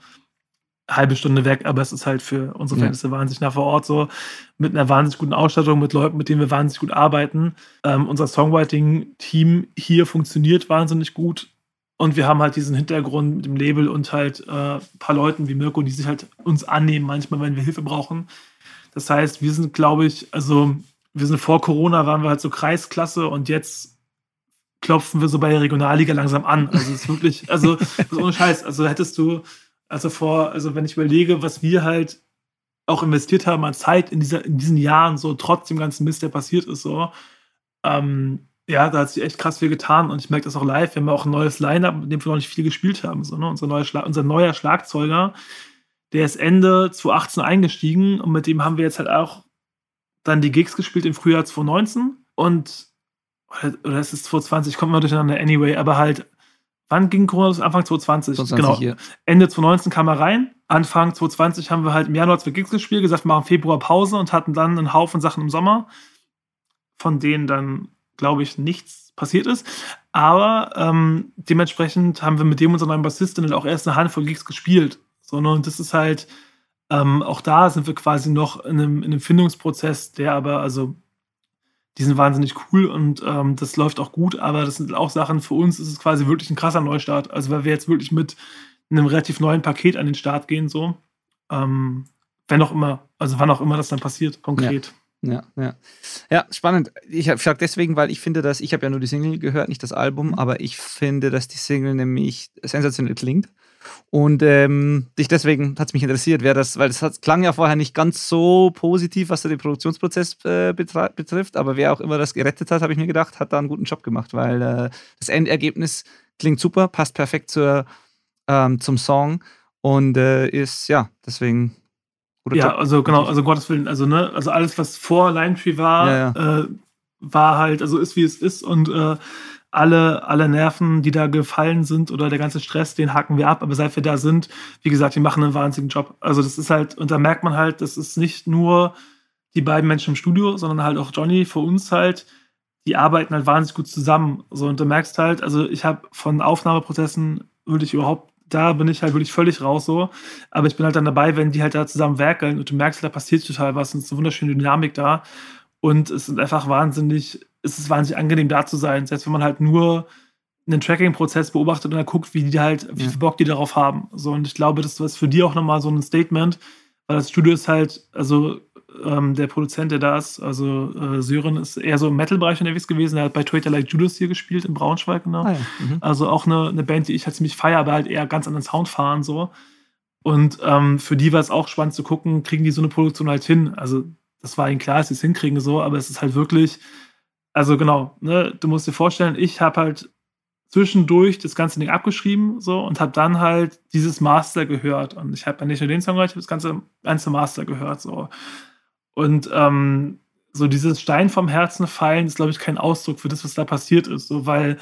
halbe Stunde weg, aber es ist halt für unsere Verhältnisse ja. wahnsinnig nah vor Ort so, mit einer wahnsinnig guten Ausstattung, mit Leuten, mit denen wir wahnsinnig gut arbeiten. Ähm, unser Songwriting-Team hier funktioniert wahnsinnig gut. Und wir haben halt diesen Hintergrund mit dem Label und halt äh, paar Leuten wie Mirko, die sich halt uns annehmen, manchmal, wenn wir Hilfe brauchen. Das heißt, wir sind, glaube ich, also wir sind vor Corona, waren wir halt so Kreisklasse und jetzt klopfen wir so bei der Regionalliga langsam an. Also es ist wirklich, also ist ohne Scheiß. Also hättest du, also vor, also wenn ich überlege, was wir halt auch investiert haben an Zeit in, dieser, in diesen Jahren, so trotz dem ganzen Mist, der passiert ist, so, ähm, ja, da hat sich echt krass viel getan und ich merke das auch live. Wir haben auch ein neues Line-Up, mit dem wir noch nicht viel gespielt haben. So, ne? unser, neuer unser neuer Schlagzeuger, der ist Ende 2018 eingestiegen und mit dem haben wir jetzt halt auch dann die Gigs gespielt im Frühjahr 2019 und oder es ist 2020, kommt mal durcheinander anyway, aber halt, wann ging Corona? Das Anfang 2020. 2020 genau. Hier. Ende 2019 kam er rein. Anfang 2020 haben wir halt im Januar zwei Gigs gespielt, gesagt, wir machen Februar Pause und hatten dann einen Haufen Sachen im Sommer, von denen dann glaube ich, nichts passiert ist. Aber ähm, dementsprechend haben wir mit dem unseren neuen Bassisten auch erst eine Handvoll Gigs gespielt. So, ne? Das ist halt, ähm, auch da sind wir quasi noch in einem, in einem Findungsprozess, der aber, also, die sind wahnsinnig cool und ähm, das läuft auch gut, aber das sind auch Sachen, für uns ist es quasi wirklich ein krasser Neustart. Also, weil wir jetzt wirklich mit einem relativ neuen Paket an den Start gehen, so. Ähm, wenn auch immer, also wann auch immer das dann passiert, konkret. Ja. Ja, ja. Ja, spannend. Ich frage deswegen, weil ich finde, dass ich habe ja nur die Single gehört, nicht das Album, mhm. aber ich finde, dass die Single nämlich sensationell klingt. Und ähm, dich deswegen hat es mich interessiert, wer das, weil das klang ja vorher nicht ganz so positiv, was den Produktionsprozess äh, betrifft, aber wer auch immer das gerettet hat, habe ich mir gedacht, hat da einen guten Job gemacht, weil äh, das Endergebnis klingt super, passt perfekt zur, ähm, zum Song und äh, ist, ja, deswegen oder ja, also genau, also Gottes Willen, also ne, also alles, was vor Lime Tree war, ja, ja. Äh, war halt, also ist wie es ist und äh, alle, alle Nerven, die da gefallen sind oder der ganze Stress, den haken wir ab. Aber seit wir da sind, wie gesagt, die machen einen wahnsinnigen Job. Also das ist halt, und da merkt man halt, das ist nicht nur die beiden Menschen im Studio, sondern halt auch Johnny für uns halt, die arbeiten halt wahnsinnig gut zusammen. So, und du merkst halt, also ich habe von Aufnahmeprozessen wirklich überhaupt da bin ich halt wirklich völlig raus so. Aber ich bin halt dann dabei, wenn die halt da zusammen werkeln und du merkst, da passiert total was und es ist eine wunderschöne Dynamik da. Und es ist einfach wahnsinnig, es ist wahnsinnig angenehm da zu sein. Selbst wenn man halt nur einen Tracking-Prozess beobachtet und dann guckt, wie die halt, wie viel Bock die darauf haben. So, und ich glaube, das ist für die auch nochmal so ein Statement, weil das Studio ist halt, also ähm, der Produzent, der da ist, also äh, Sören, ist eher so im Metal-Bereich unterwegs gewesen. Er hat bei Twitter Like Judas hier gespielt in Braunschweig, genau. Ah, ja. mhm. Also auch eine, eine Band, die ich halt ziemlich feiere, aber halt eher ganz an den Sound fahren so. Und ähm, für die war es auch spannend zu gucken, kriegen die so eine Produktion halt hin. Also das war ihnen klar, dass sie es hinkriegen so, aber es ist halt wirklich, also genau, ne, du musst dir vorstellen, ich habe halt zwischendurch das ganze Ding abgeschrieben so und habe dann halt dieses Master gehört und ich habe ja nicht nur den Song gehört, ich habe das ganze, ganze Master gehört so und ähm, so dieses Stein vom Herzen fallen ist glaube ich kein Ausdruck für das, was da passiert ist, so weil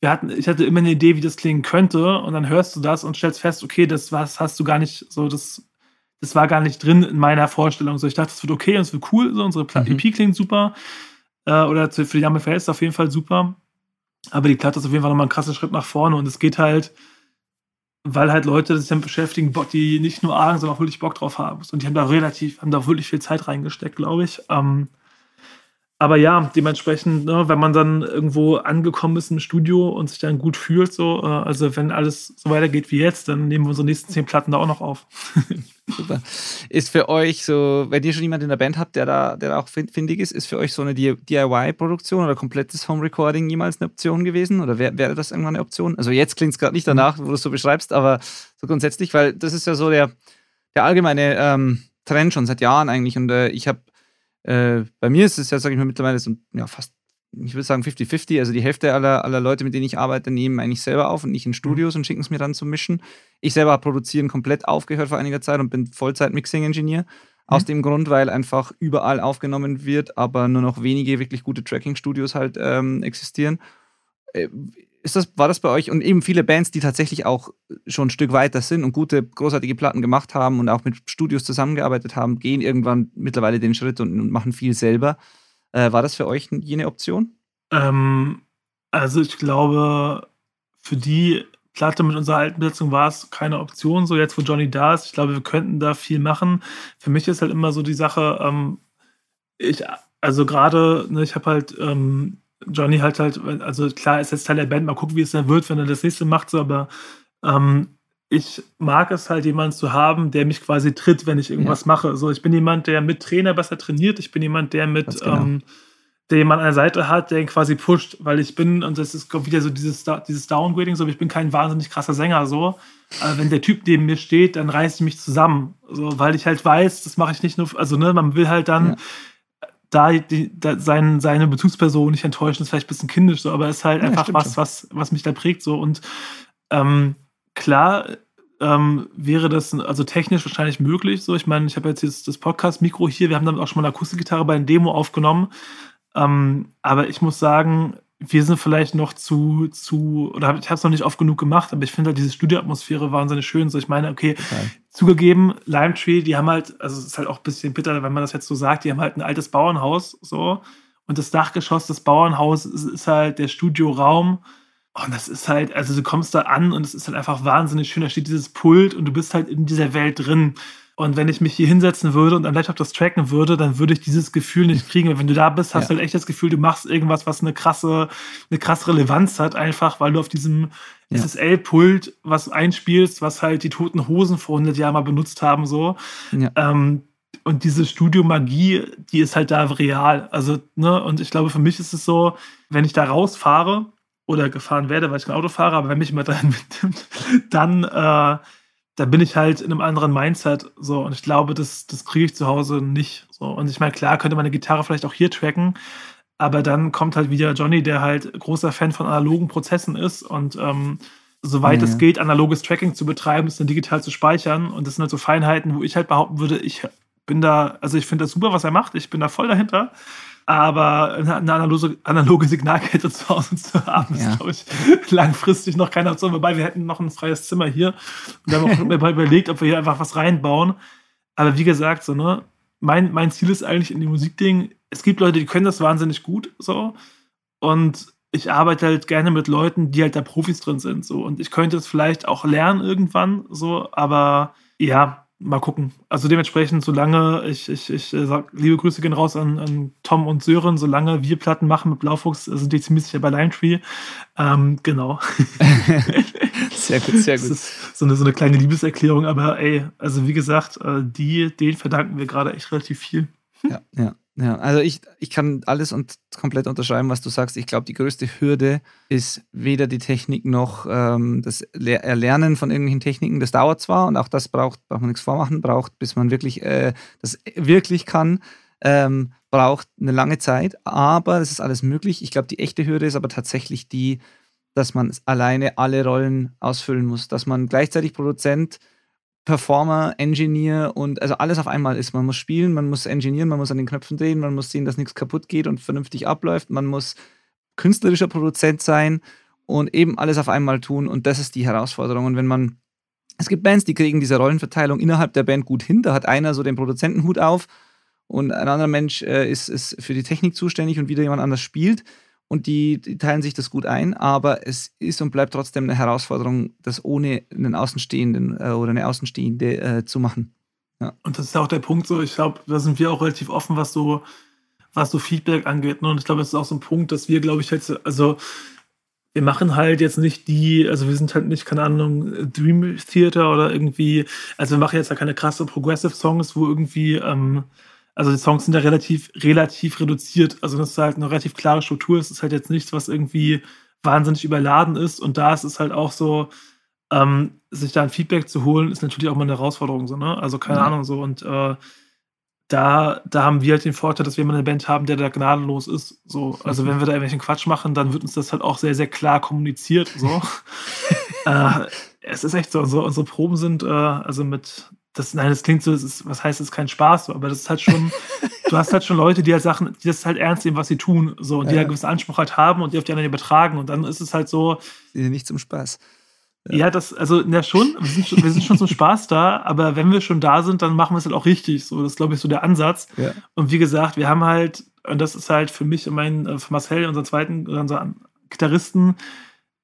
wir hatten, ich hatte immer eine Idee, wie das klingen könnte und dann hörst du das und stellst fest, okay, das was hast du gar nicht so das das war gar nicht drin in meiner Vorstellung. So, ich dachte, es wird okay und es wird cool. So, unsere mhm. EP klingt super. Äh, oder für die Dame Verhältnisse auf jeden Fall super. Aber die Platte ist auf jeden Fall nochmal ein krasser Schritt nach vorne und es geht halt, weil halt Leute sich damit beschäftigen, die nicht nur Argen, sondern auch wirklich Bock drauf haben. Und die haben da relativ, haben da wirklich viel Zeit reingesteckt, glaube ich. Ähm, aber ja, dementsprechend, ne, wenn man dann irgendwo angekommen ist im Studio und sich dann gut fühlt, so, äh, also wenn alles so weitergeht wie jetzt, dann nehmen wir unsere nächsten zehn Platten da auch noch auf. Super. Ist für euch so, wenn ihr schon jemanden in der Band habt, der da, der da auch findig ist, ist für euch so eine DIY-Produktion oder komplettes Home-Recording jemals eine Option gewesen? Oder wär, wäre das irgendwann eine Option? Also jetzt klingt es gerade nicht danach, wo du es so beschreibst, aber so grundsätzlich, weil das ist ja so der, der allgemeine ähm, Trend schon seit Jahren eigentlich. Und äh, ich habe äh, bei mir ist es ja, sage ich mal, mittlerweile so ja, fast, ich würde sagen 50-50. Also die Hälfte aller, aller Leute, mit denen ich arbeite, nehmen eigentlich selber auf und nicht in mhm. Studios mhm. und schicken es mir dann zum Mischen. Ich selber habe Produzieren komplett aufgehört vor einiger Zeit und bin Vollzeit-Mixing-Engineer. Mhm. Aus dem Grund, weil einfach überall aufgenommen wird, aber nur noch wenige wirklich gute Tracking-Studios halt ähm, existieren. Ist das, war das bei euch und eben viele Bands, die tatsächlich auch schon ein Stück weiter sind und gute, großartige Platten gemacht haben und auch mit Studios zusammengearbeitet haben, gehen irgendwann mittlerweile den Schritt und, und machen viel selber. Äh, war das für euch jene Option? Ähm, also ich glaube, für die Platte mit unserer alten Besetzung war es keine Option. So jetzt, wo Johnny da ist, ich glaube, wir könnten da viel machen. Für mich ist halt immer so die Sache, ähm, ich, also gerade, ne, ich habe halt ähm, Johnny halt halt, also klar ist jetzt Teil der Band, mal gucken, wie es dann wird, wenn er das nächste macht, so, aber ähm, ich mag es halt, jemanden zu haben, der mich quasi tritt, wenn ich irgendwas ja. mache. So, ich bin jemand, der mit Trainer besser trainiert, ich bin jemand, der mit, genau. ähm, der jemand an der Seite hat, der ihn quasi pusht, weil ich bin, und das ist wieder so dieses, dieses Downgrading, so, ich bin kein wahnsinnig krasser Sänger, so. Aber wenn der Typ neben mir steht, dann reiße ich mich zusammen, so, weil ich halt weiß, das mache ich nicht nur, also, ne, man will halt dann, ja da, die, da sein, seine Bezugsperson nicht enttäuschen, ist vielleicht ein bisschen kindisch, so, aber es ist halt ja, einfach was, was, was mich da prägt. So. Und ähm, klar ähm, wäre das also technisch wahrscheinlich möglich. So, ich meine, ich habe jetzt, jetzt das Podcast-Mikro hier, wir haben damit auch schon mal eine Akustikgitarre bei einer Demo aufgenommen. Ähm, aber ich muss sagen, wir sind vielleicht noch zu, zu oder hab, ich habe es noch nicht oft genug gemacht, aber ich finde halt diese Studioatmosphäre wahnsinnig schön. So, ich meine, okay, okay. zugegeben, Lime Tree, die haben halt, also es ist halt auch ein bisschen bitter, wenn man das jetzt so sagt, die haben halt ein altes Bauernhaus, so, und das Dachgeschoss des Bauernhauses ist, ist halt der Studioraum. Und das ist halt, also du kommst da an und es ist halt einfach wahnsinnig schön. Da steht dieses Pult und du bist halt in dieser Welt drin. Und wenn ich mich hier hinsetzen würde und am Laptop das tracken würde, dann würde ich dieses Gefühl nicht kriegen. Und wenn du da bist, hast ja. du halt echt das Gefühl, du machst irgendwas, was eine krasse, eine krasse Relevanz hat, einfach weil du auf diesem ja. SSL-Pult was einspielst, was halt die toten Hosen vor 100 Jahren mal benutzt haben, so. Ja. Ähm, und diese Studiomagie, die ist halt da real. Also, ne, und ich glaube, für mich ist es so, wenn ich da rausfahre oder gefahren werde, weil ich kein Auto fahre, aber wenn mich jemand dahin mitnimmt, dann äh, da bin ich halt in einem anderen Mindset so und ich glaube, das, das kriege ich zu Hause nicht so. Und ich meine, klar könnte meine Gitarre vielleicht auch hier tracken, aber dann kommt halt wieder Johnny, der halt großer Fan von analogen Prozessen ist und ähm, soweit ja, es geht, analoges Tracking zu betreiben, ist dann digital zu speichern und das sind halt so Feinheiten, wo ich halt behaupten würde, ich bin da, also ich finde das super, was er macht, ich bin da voll dahinter. Aber eine analoge, analoge Signalkette zu Hause zu haben, ja. ist, glaube ich, langfristig noch keine Option. Wobei wir hätten noch ein freies Zimmer hier. Und wir haben auch überlegt, ob wir hier einfach was reinbauen. Aber wie gesagt, so, ne, mein, mein Ziel ist eigentlich in dem Musikding, es gibt Leute, die können das wahnsinnig gut, so. Und ich arbeite halt gerne mit Leuten, die halt da Profis drin sind, so. Und ich könnte es vielleicht auch lernen irgendwann, so. Aber ja, mal gucken. Also dementsprechend, solange ich, ich, ich äh, sag, liebe Grüße gehen raus an, an Tom und Sören, solange wir Platten machen mit Blaufuchs, sind die ziemlich sicher bei Lime Tree. Ähm, genau. sehr gut, sehr gut. Das ist so eine, so eine kleine Liebeserklärung, aber ey, also wie gesagt, äh, die, denen verdanken wir gerade echt relativ viel. Ja, ja. Ja, also ich, ich kann alles und komplett unterschreiben, was du sagst. Ich glaube, die größte Hürde ist weder die Technik noch ähm, das Erlernen von irgendwelchen Techniken. Das dauert zwar und auch das braucht, braucht man nichts vormachen, braucht, bis man wirklich äh, das wirklich kann. ähm, braucht eine lange Zeit, aber es ist alles möglich. Ich glaube, die echte Hürde ist aber tatsächlich die, dass man alleine alle Rollen ausfüllen muss, dass man gleichzeitig Produzent, Performer, Engineer und also alles auf einmal ist. Man muss spielen, man muss engineeren, man muss an den Knöpfen drehen, man muss sehen, dass nichts kaputt geht und vernünftig abläuft, man muss künstlerischer Produzent sein und eben alles auf einmal tun und das ist die Herausforderung. Und wenn man, es gibt Bands, die kriegen diese Rollenverteilung innerhalb der Band gut hin, da hat einer so den Produzentenhut auf und ein anderer Mensch äh, ist, ist für die Technik zuständig und wieder jemand anders spielt und die, die, teilen sich das gut ein, aber es ist und bleibt trotzdem eine Herausforderung, das ohne einen Außenstehenden äh, oder eine Außenstehende äh, zu machen. Ja. Und das ist auch der Punkt, so ich glaube, da sind wir auch relativ offen, was so, was so Feedback angeht. Ne? Und ich glaube, es ist auch so ein Punkt, dass wir, glaube ich, jetzt, also wir machen halt jetzt nicht die, also wir sind halt nicht, keine Ahnung, Dream Theater oder irgendwie, also wir machen jetzt ja keine krasse Progressive Songs, wo irgendwie, ähm, also die Songs sind ja relativ, relativ reduziert. Also das ist halt eine relativ klare Struktur. Es ist halt jetzt nichts, was irgendwie wahnsinnig überladen ist. Und da ist es halt auch so, ähm, sich da ein Feedback zu holen, ist natürlich auch mal eine Herausforderung, so, ne? Also keine mhm. Ahnung, so. Und äh, da, da haben wir halt den Vorteil, dass wir immer eine Band haben, der da gnadenlos ist. So. Also mhm. wenn wir da irgendwelchen Quatsch machen, dann wird uns das halt auch sehr, sehr klar kommuniziert. So. äh, es ist echt so, unsere, unsere Proben sind, äh, also mit das, nein, das klingt so, das ist, was heißt, es ist kein Spaß, so, aber das ist halt schon, du hast halt schon Leute, die halt Sachen, die das halt ernst nehmen, was sie tun, so, und ja. die halt einen gewissen Anspruch halt haben und die auf die anderen übertragen und dann ist es halt so. Nicht zum Spaß. Ja, ja das, also, ja, schon, wir sind schon, wir sind schon zum Spaß da, aber wenn wir schon da sind, dann machen wir es halt auch richtig, so, das ist, glaube ich, so der Ansatz. Ja. Und wie gesagt, wir haben halt, und das ist halt für mich und meinen, äh, für Marcel, unseren zweiten, unseren Gitarristen,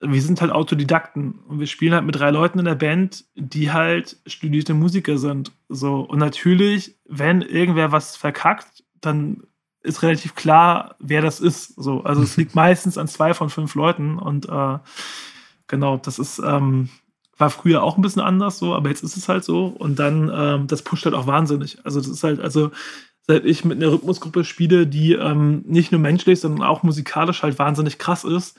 wir sind halt Autodidakten und wir spielen halt mit drei Leuten in der Band, die halt studierte Musiker sind. So. Und natürlich, wenn irgendwer was verkackt, dann ist relativ klar, wer das ist. So. Also es liegt meistens an zwei von fünf Leuten und äh, genau, das ist, ähm, war früher auch ein bisschen anders so, aber jetzt ist es halt so. Und dann, ähm, das pusht halt auch wahnsinnig. Also das ist halt, also seit ich mit einer Rhythmusgruppe spiele, die ähm, nicht nur menschlich, sondern auch musikalisch halt wahnsinnig krass ist,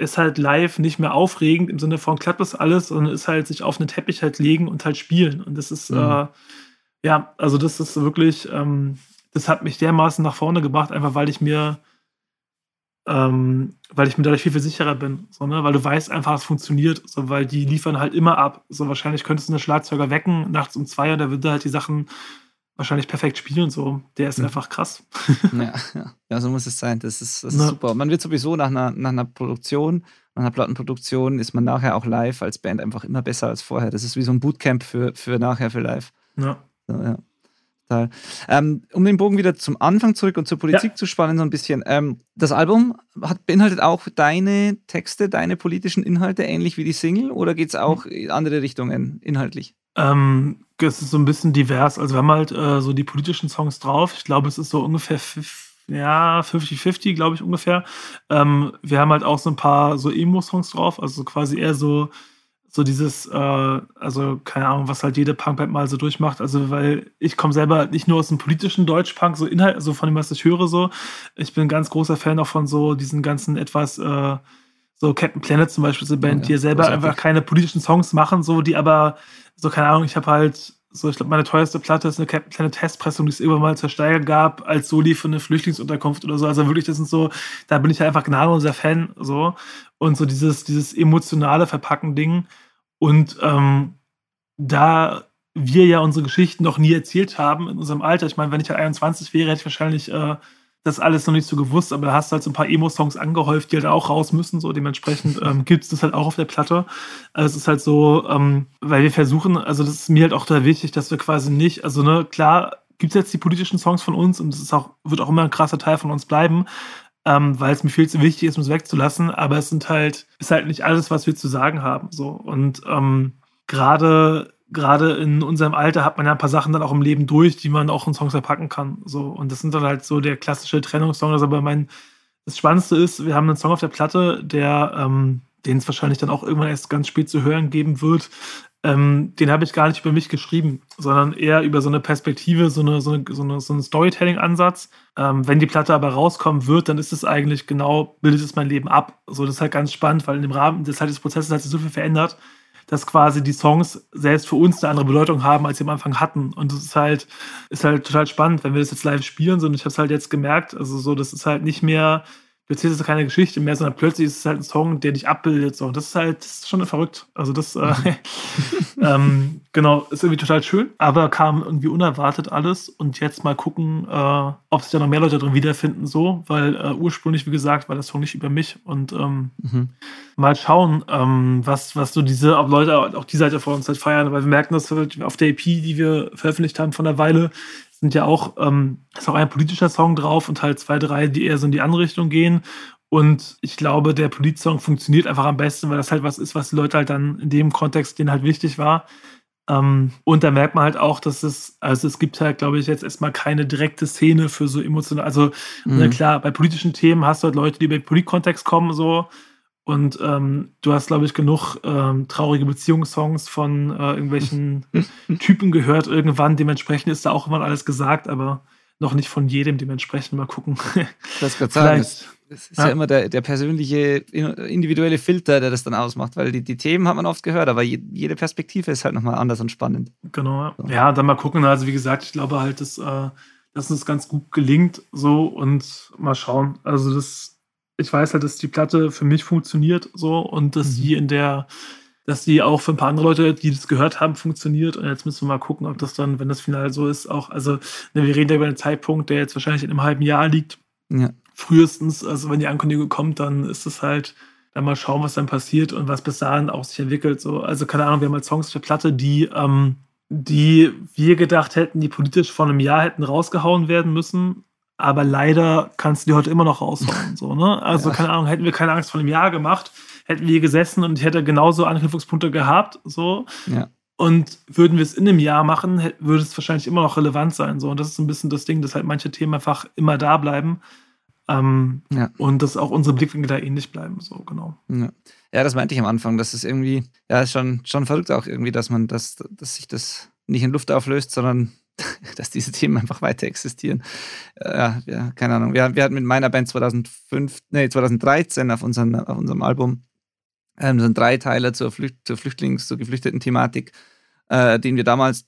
ist halt live nicht mehr aufregend im Sinne von klappt das alles, sondern ist halt sich auf einen Teppich halt legen und halt spielen. Und das ist, mhm. äh, ja, also das ist wirklich, ähm, das hat mich dermaßen nach vorne gebracht, einfach weil ich mir, ähm, weil ich mir dadurch viel, viel sicherer bin. So, ne? Weil du weißt einfach, es funktioniert, so, weil die liefern halt immer ab. So wahrscheinlich könntest du einen Schlagzeuger wecken, nachts um zwei und der würde halt die Sachen wahrscheinlich perfekt spielen. So, der ist mhm. einfach krass. ja, ja, ja, so muss es sein. Das ist, das ist super. Man wird sowieso nach einer, nach einer Produktion, nach einer Plattenproduktion, ist man nachher auch live als Band einfach immer besser als vorher. Das ist wie so ein Bootcamp für, für nachher für live. Ja. So, ja. Ähm, um den Bogen wieder zum Anfang zurück und zur Politik ja. zu spannen, so ein bisschen. Ähm, das Album hat, beinhaltet auch deine Texte, deine politischen Inhalte, ähnlich wie die Single, oder geht es auch in andere Richtungen inhaltlich? Ähm, es ist so ein bisschen divers. Also wir haben halt äh, so die politischen Songs drauf. Ich glaube, es ist so ungefähr ja, 50-50, glaube ich, ungefähr. Ähm, wir haben halt auch so ein paar so Emo-Songs drauf, also quasi eher so, so dieses, äh, also keine Ahnung, was halt jede Punkband mal so durchmacht. Also, weil ich komme selber nicht nur aus dem politischen Deutschpunk, so Inhalt, also von dem, was ich höre, so. Ich bin ein ganz großer Fan auch von so diesen ganzen etwas, äh, so Captain Planet zum Beispiel, so Band, ja, die ja selber einfach keine politischen Songs machen, so, die aber so, keine Ahnung, ich habe halt, so, ich glaube, meine teuerste Platte ist eine kleine Testpressung, die es irgendwann mal zur Steiger gab, als Soli für eine Flüchtlingsunterkunft oder so. Also wirklich, das sind so, da bin ich halt einfach gnadenloser Fan, so. Und so dieses, dieses emotionale Verpacken-Ding. Und ähm, da wir ja unsere Geschichten noch nie erzählt haben in unserem Alter, ich meine, wenn ich halt 21 wäre, hätte ich wahrscheinlich äh, das alles noch nicht so gewusst, aber da hast du halt so ein paar Emo-Songs angehäuft, die halt auch raus müssen. So dementsprechend ähm, gibt es das halt auch auf der Platte. Also es ist halt so, ähm, weil wir versuchen, also das ist mir halt auch da wichtig, dass wir quasi nicht, also ne, klar gibt es jetzt die politischen Songs von uns und das ist auch, wird auch immer ein krasser Teil von uns bleiben. Ähm, weil es mir viel zu wichtig ist, es wegzulassen, aber es sind halt, ist halt nicht alles, was wir zu sagen haben. So. Und ähm, gerade gerade in unserem Alter hat man ja ein paar Sachen dann auch im Leben durch, die man auch in Songs verpacken kann. So. Und das sind dann halt so der klassische Trennungssong. Also aber mein, das Spannendste ist, wir haben einen Song auf der Platte, der, ähm, den es wahrscheinlich dann auch irgendwann erst ganz spät zu hören geben wird. Ähm, den habe ich gar nicht über mich geschrieben, sondern eher über so eine Perspektive, so, eine, so, eine, so, eine, so einen Storytelling-Ansatz. Ähm, wenn die Platte aber rauskommen wird, dann ist es eigentlich genau, bildet es mein Leben ab. So, das ist halt ganz spannend, weil in dem Rahmen des, halt des Prozesses hat sich so viel verändert dass quasi die Songs selbst für uns eine andere Bedeutung haben, als sie am Anfang hatten. Und das ist halt, ist halt total spannend, wenn wir das jetzt live spielen. Und ich habe es halt jetzt gemerkt, also so, das ist halt nicht mehr erzählst keine Geschichte mehr, sondern plötzlich ist es halt ein Song, der dich abbildet. So. Und das ist halt das ist schon verrückt. Also das, äh, ähm, genau, ist irgendwie total schön, aber kam irgendwie unerwartet alles. Und jetzt mal gucken, äh, ob sich da noch mehr Leute drin wiederfinden, so, weil äh, ursprünglich, wie gesagt, war das Song nicht über mich. Und ähm, mhm. mal schauen, ähm, was, was so diese, ob Leute auch die Seite vor uns halt feiern, weil wir merken, dass auf der EP, die wir veröffentlicht haben von der Weile, sind ja auch, ähm, ist auch ein politischer Song drauf und halt zwei, drei, die eher so in die andere Richtung gehen. Und ich glaube, der Polit-Song funktioniert einfach am besten, weil das halt was ist, was die Leute halt dann in dem Kontext denen halt wichtig war. Ähm, und da merkt man halt auch, dass es, also es gibt halt, glaube ich, jetzt erstmal keine direkte Szene für so emotional, also mhm. na klar, bei politischen Themen hast du halt Leute, die über den Polit-Kontext kommen, so, und ähm, du hast, glaube ich, genug ähm, traurige Beziehungssongs von äh, irgendwelchen Typen gehört irgendwann. Dementsprechend ist da auch immer alles gesagt, aber noch nicht von jedem. Dementsprechend mal gucken. Das kann sagen. Es ist ja, ja immer der, der, persönliche, individuelle Filter, der das dann ausmacht, weil die, die Themen hat man oft gehört, aber jede Perspektive ist halt nochmal anders und spannend. Genau, so. ja, dann mal gucken. Also, wie gesagt, ich glaube halt, dass, äh, dass uns ganz gut gelingt so und mal schauen. Also, das ich weiß halt, dass die Platte für mich funktioniert so und dass mhm. die in der, dass die auch für ein paar andere Leute, die das gehört haben, funktioniert. Und jetzt müssen wir mal gucken, ob das dann, wenn das Final so ist, auch, also ne, wir reden ja über einen Zeitpunkt, der jetzt wahrscheinlich in einem halben Jahr liegt. Ja. Frühestens, also wenn die Ankündigung kommt, dann ist es halt, dann mal schauen, was dann passiert und was bis dahin auch sich entwickelt. So, also keine Ahnung, wir haben halt Songs der Platte, die, ähm, die wir gedacht hätten, die politisch vor einem Jahr hätten rausgehauen werden müssen aber leider kannst du die heute immer noch raushauen. So, ne? Also, ja. keine Ahnung, hätten wir keine Angst vor einem Jahr gemacht, hätten wir gesessen und ich hätte genauso Anknüpfungspunkte gehabt. So. Ja. Und würden wir es in einem Jahr machen, würde es wahrscheinlich immer noch relevant sein. So. Und das ist ein bisschen das Ding, dass halt manche Themen einfach immer da bleiben. Ähm, ja. Und dass auch unsere Blickwinkel da ähnlich bleiben. So, genau. Ja. ja. das meinte ich am Anfang. Das ist irgendwie, ja, ist schon, schon verrückt auch irgendwie, dass man das, dass sich das nicht in Luft auflöst, sondern dass diese Themen einfach weiter existieren. Äh, ja, keine Ahnung. Wir, wir, hatten mit meiner Band 2005, nee, 2013 auf, unseren, auf unserem Album ähm, so einen Dreiteiler zur, Flücht, zur Flüchtlings-, zur geflüchteten Thematik, äh, den wir damals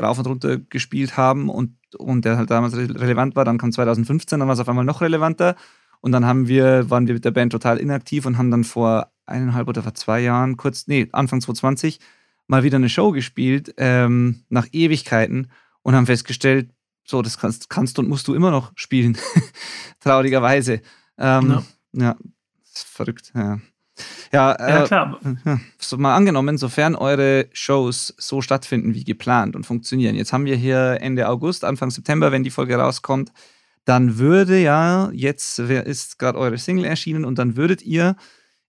rauf und runter gespielt haben und, und der halt damals re relevant war. Dann kam 2015, dann war es auf einmal noch relevanter. Und dann haben wir, waren wir mit der Band total inaktiv und haben dann vor eineinhalb oder vor zwei Jahren, kurz, nee, Anfang 2020, mal wieder eine Show gespielt, ähm, nach Ewigkeiten und haben festgestellt, so, das kannst, kannst und musst du immer noch spielen. Traurigerweise. Ähm, ja. ja, das ist verrückt. Ja, ja, äh, klar. so mal angenommen, sofern eure Shows so stattfinden wie geplant und funktionieren. Jetzt haben wir hier Ende August, Anfang September, wenn die Folge rauskommt, dann würde ja, jetzt ist gerade eure Single erschienen und dann würdet ihr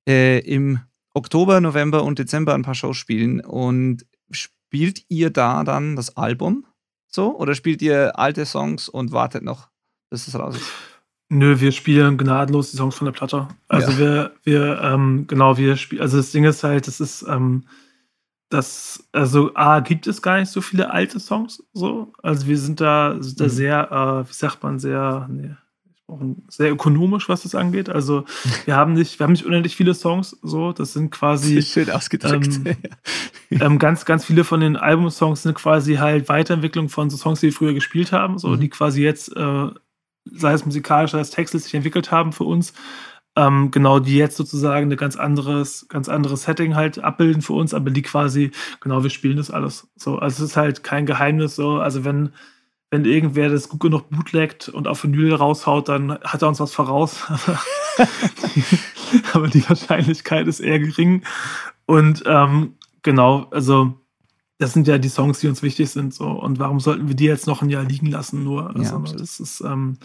äh, im Oktober, November und Dezember ein paar Shows spielen. Und spielt ihr da dann das Album? So? Oder spielt ihr alte Songs und wartet noch, bis es raus ist? Nö, wir spielen gnadenlos die Songs von der Platte. Also ja. wir, wir, ähm, genau, wir spielen, also das Ding ist halt, das ist, ähm, das, also A, gibt es gar nicht so viele alte Songs, so. Also wir sind da, sind da mhm. sehr, äh, wie sagt man, sehr, nee, sehr ökonomisch, was das angeht. Also wir haben nicht, wir haben nicht unendlich viele Songs, so. Das sind quasi das schön ausgedrückt. Ähm, ähm, ganz, ganz viele von den Albumsongs sind quasi halt Weiterentwicklung von so Songs, die wir früher gespielt haben, so, mhm. die quasi jetzt, äh, sei es musikalisch, sei es textlich, sich entwickelt haben für uns. Ähm, genau, die jetzt sozusagen ein ganz anderes, ganz anderes Setting halt abbilden für uns, aber die quasi, genau, wir spielen das alles. So, also es ist halt kein Geheimnis so. Also wenn wenn irgendwer das gut genug bootlegt und auf Vinyl raushaut, dann hat er uns was voraus. Aber die Wahrscheinlichkeit ist eher gering. Und ähm, genau, also das sind ja die Songs, die uns wichtig sind. So. Und warum sollten wir die jetzt noch ein Jahr liegen lassen? Nur. Also, ja, das ist, ähm,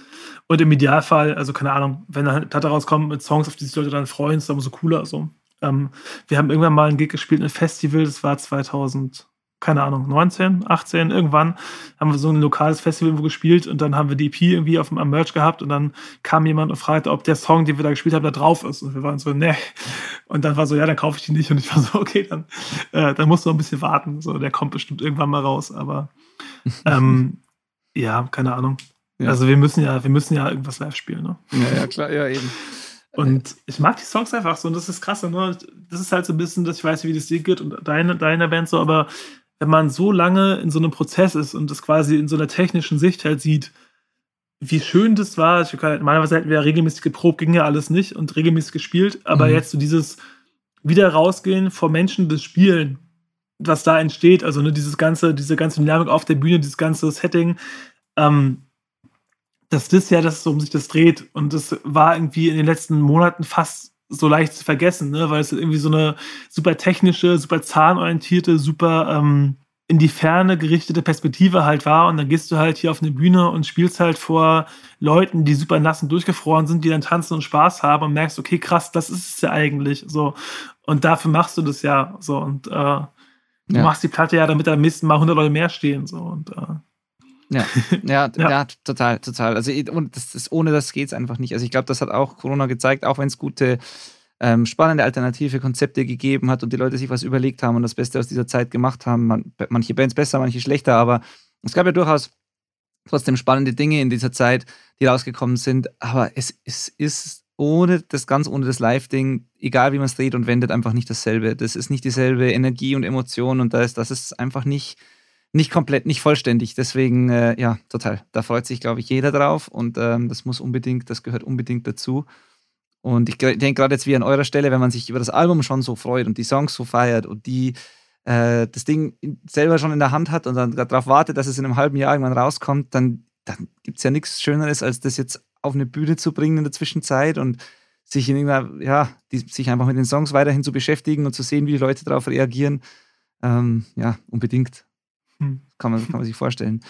und im Idealfall, also keine Ahnung, wenn eine Platte rauskommt mit Songs, auf die sich Leute dann freuen, ist das umso cooler. So. Ähm, wir haben irgendwann mal ein Gig gespielt, ein Festival, das war 2000 keine Ahnung, 19, 18, irgendwann haben wir so ein lokales Festival irgendwo gespielt und dann haben wir die EP irgendwie auf dem am Merch gehabt und dann kam jemand und fragte, ob der Song, den wir da gespielt haben, da drauf ist. Und wir waren so, ne. Und dann war so, ja, dann kaufe ich die nicht. Und ich war so, okay, dann, äh, dann musst du noch ein bisschen warten. So, der kommt bestimmt irgendwann mal raus. Aber ähm, ja, keine Ahnung. Ja. Also wir müssen ja, wir müssen ja irgendwas live spielen, ne? Ja, ja, klar, ja, eben. Und ich mag die Songs einfach so und das ist krass. Ne? Das ist halt so ein bisschen, dass ich weiß, wie das dir geht und deine, deiner Band so, aber wenn man so lange in so einem Prozess ist und das quasi in so einer technischen Sicht halt sieht, wie schön das war. Ich, normalerweise hätten wir ja regelmäßig geprobt, ging ja alles nicht und regelmäßig gespielt, aber mhm. jetzt so dieses wieder rausgehen vor Menschen, das Spielen, was da entsteht, also ne, dieses ganze, diese ganze Dynamik auf der Bühne, dieses ganze Setting, ähm, dass das ja das, um sich das dreht. Und das war irgendwie in den letzten Monaten fast so leicht zu vergessen, ne? weil es irgendwie so eine super technische, super zahnorientierte, super ähm, in die Ferne gerichtete Perspektive halt war. Und dann gehst du halt hier auf eine Bühne und spielst halt vor Leuten, die super nass und durchgefroren sind, die dann tanzen und Spaß haben und merkst, okay, krass, das ist es ja eigentlich. So. Und dafür machst du das ja. So. Und äh, du ja. machst die Platte ja, damit am nächsten Mal 100 Leute mehr stehen. So. Und äh, ja, ja, ja, ja. total, total. Also und das, das, ohne das geht es einfach nicht. Also ich glaube, das hat auch Corona gezeigt, auch wenn es gute, ähm, spannende alternative Konzepte gegeben hat und die Leute sich was überlegt haben und das Beste aus dieser Zeit gemacht haben. Man, manche Bands besser, manche schlechter, aber es gab ja durchaus trotzdem spannende Dinge in dieser Zeit, die rausgekommen sind. Aber es, es ist ohne das ganz ohne das Live-Ding, egal wie man es dreht und wendet, einfach nicht dasselbe. Das ist nicht dieselbe Energie und Emotion und das, das ist einfach nicht nicht komplett, nicht vollständig. Deswegen, äh, ja, total. Da freut sich, glaube ich, jeder drauf und ähm, das muss unbedingt, das gehört unbedingt dazu. Und ich denke gerade jetzt wie an eurer Stelle, wenn man sich über das Album schon so freut und die Songs so feiert und die äh, das Ding selber schon in der Hand hat und dann darauf wartet, dass es in einem halben Jahr irgendwann rauskommt, dann, dann gibt es ja nichts Schöneres, als das jetzt auf eine Bühne zu bringen in der Zwischenzeit und sich in ja, die, sich einfach mit den Songs weiterhin zu beschäftigen und zu sehen, wie die Leute darauf reagieren. Ähm, ja, unbedingt. Hm. Kann, man, kann man sich vorstellen.